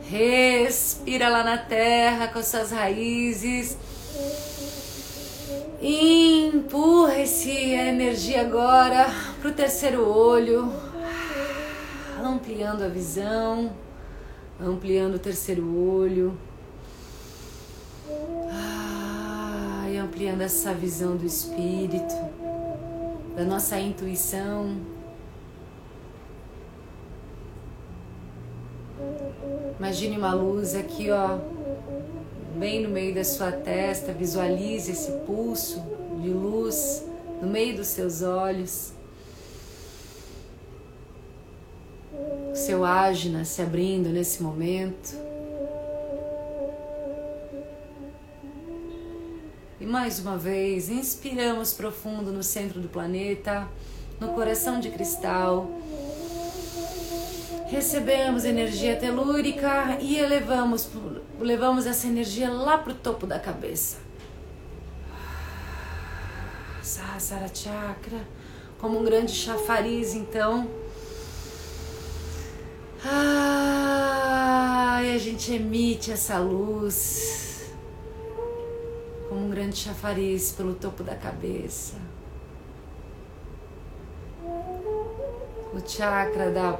Respira lá na terra com suas raízes. Empurra essa energia agora para o terceiro olho, ampliando a visão, ampliando o terceiro olho. Ah, e ampliando essa visão do espírito, da nossa intuição. Imagine uma luz aqui, ó, bem no meio da sua testa. Visualize esse pulso de luz no meio dos seus olhos. O seu ágina se abrindo nesse momento. E mais uma vez, inspiramos profundo no centro do planeta, no coração de cristal. Recebemos energia telúrica e elevamos, levamos essa energia lá para o topo da cabeça. Sahasrara Chakra, como um grande chafariz, então. Ah, e a gente emite essa luz como um grande chafariz pelo topo da cabeça. O chakra da,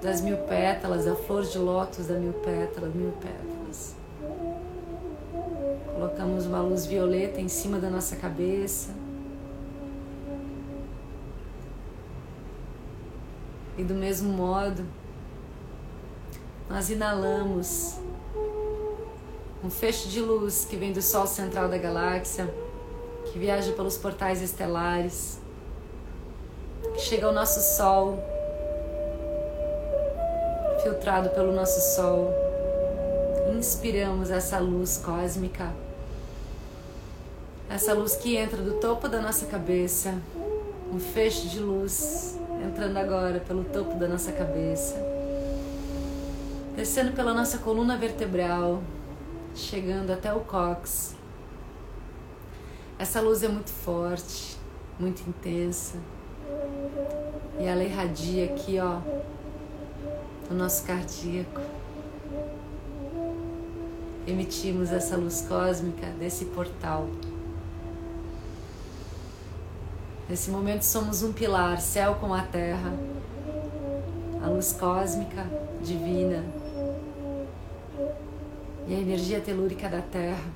das mil pétalas, a flor de lótus da mil pétalas, mil pétalas. Colocamos uma luz violeta em cima da nossa cabeça. E do mesmo modo, nós inalamos um feixe de luz que vem do Sol central da galáxia, que viaja pelos portais estelares, que chega ao nosso Sol, filtrado pelo nosso Sol. Inspiramos essa luz cósmica, essa luz que entra do topo da nossa cabeça, um feixe de luz entrando agora pelo topo da nossa cabeça, descendo pela nossa coluna vertebral, chegando até o cox. Essa luz é muito forte, muito intensa. E ela irradia aqui, ó, no nosso cardíaco. Emitimos essa luz cósmica desse portal. Nesse momento somos um pilar, céu com a terra, a luz cósmica divina e a energia telúrica da terra.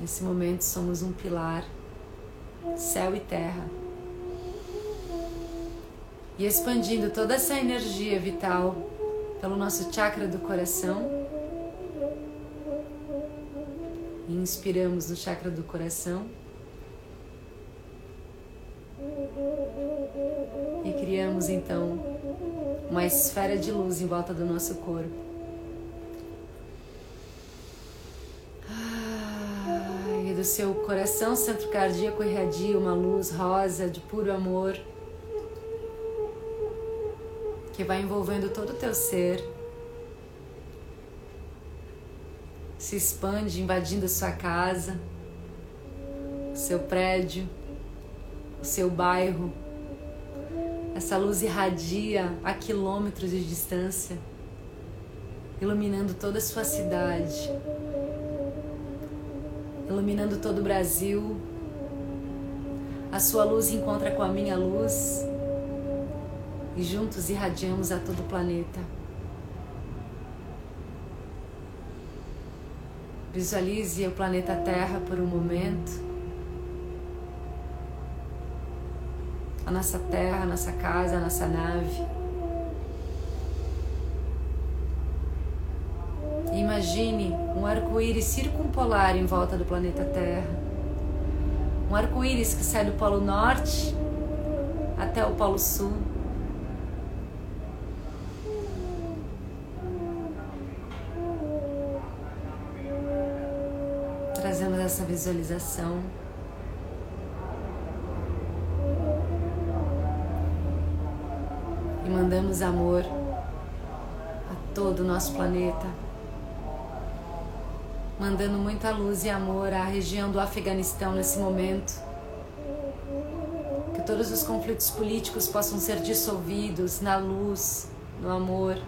Nesse momento somos um pilar, céu e terra. E expandindo toda essa energia vital pelo nosso chakra do coração. inspiramos no chakra do coração. E criamos então uma esfera de luz em volta do nosso corpo. E do seu coração, centro cardíaco, irradia uma luz rosa de puro amor que vai envolvendo todo o teu ser. Se expande, invadindo sua casa, seu prédio, o seu bairro. Essa luz irradia a quilômetros de distância, iluminando toda a sua cidade, iluminando todo o Brasil. A sua luz encontra com a minha luz e juntos irradiamos a todo o planeta. Visualize o planeta Terra por um momento. a nossa terra, a nossa casa, a nossa nave. Imagine um arco-íris circumpolar em volta do planeta Terra. Um arco-íris que sai do Polo Norte até o Polo Sul. Trazemos essa visualização. e mandamos amor a todo o nosso planeta, mandando muita luz e amor à região do Afeganistão nesse momento. Que todos os conflitos políticos possam ser dissolvidos na luz, no amor.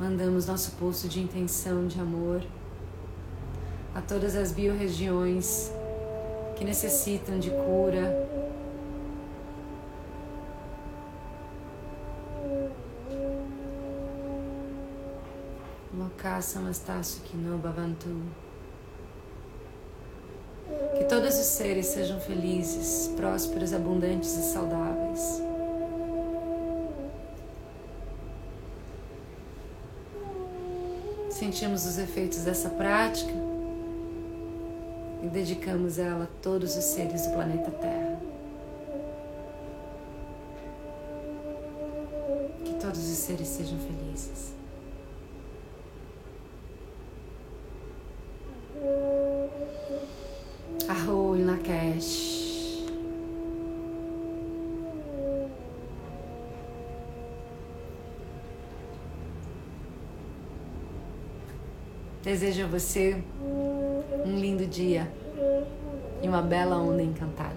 mandamos nosso pulso de intenção de amor a todas as biorregiões que necessitam de cura. Que todos os seres sejam felizes, prósperos, abundantes e saudáveis. sentimos os efeitos dessa prática dedicamos ela a todos os seres do planeta Terra. Que todos os seres sejam felizes. Arro em Lakesh. Desejo a você dia e uma bela onda encantada.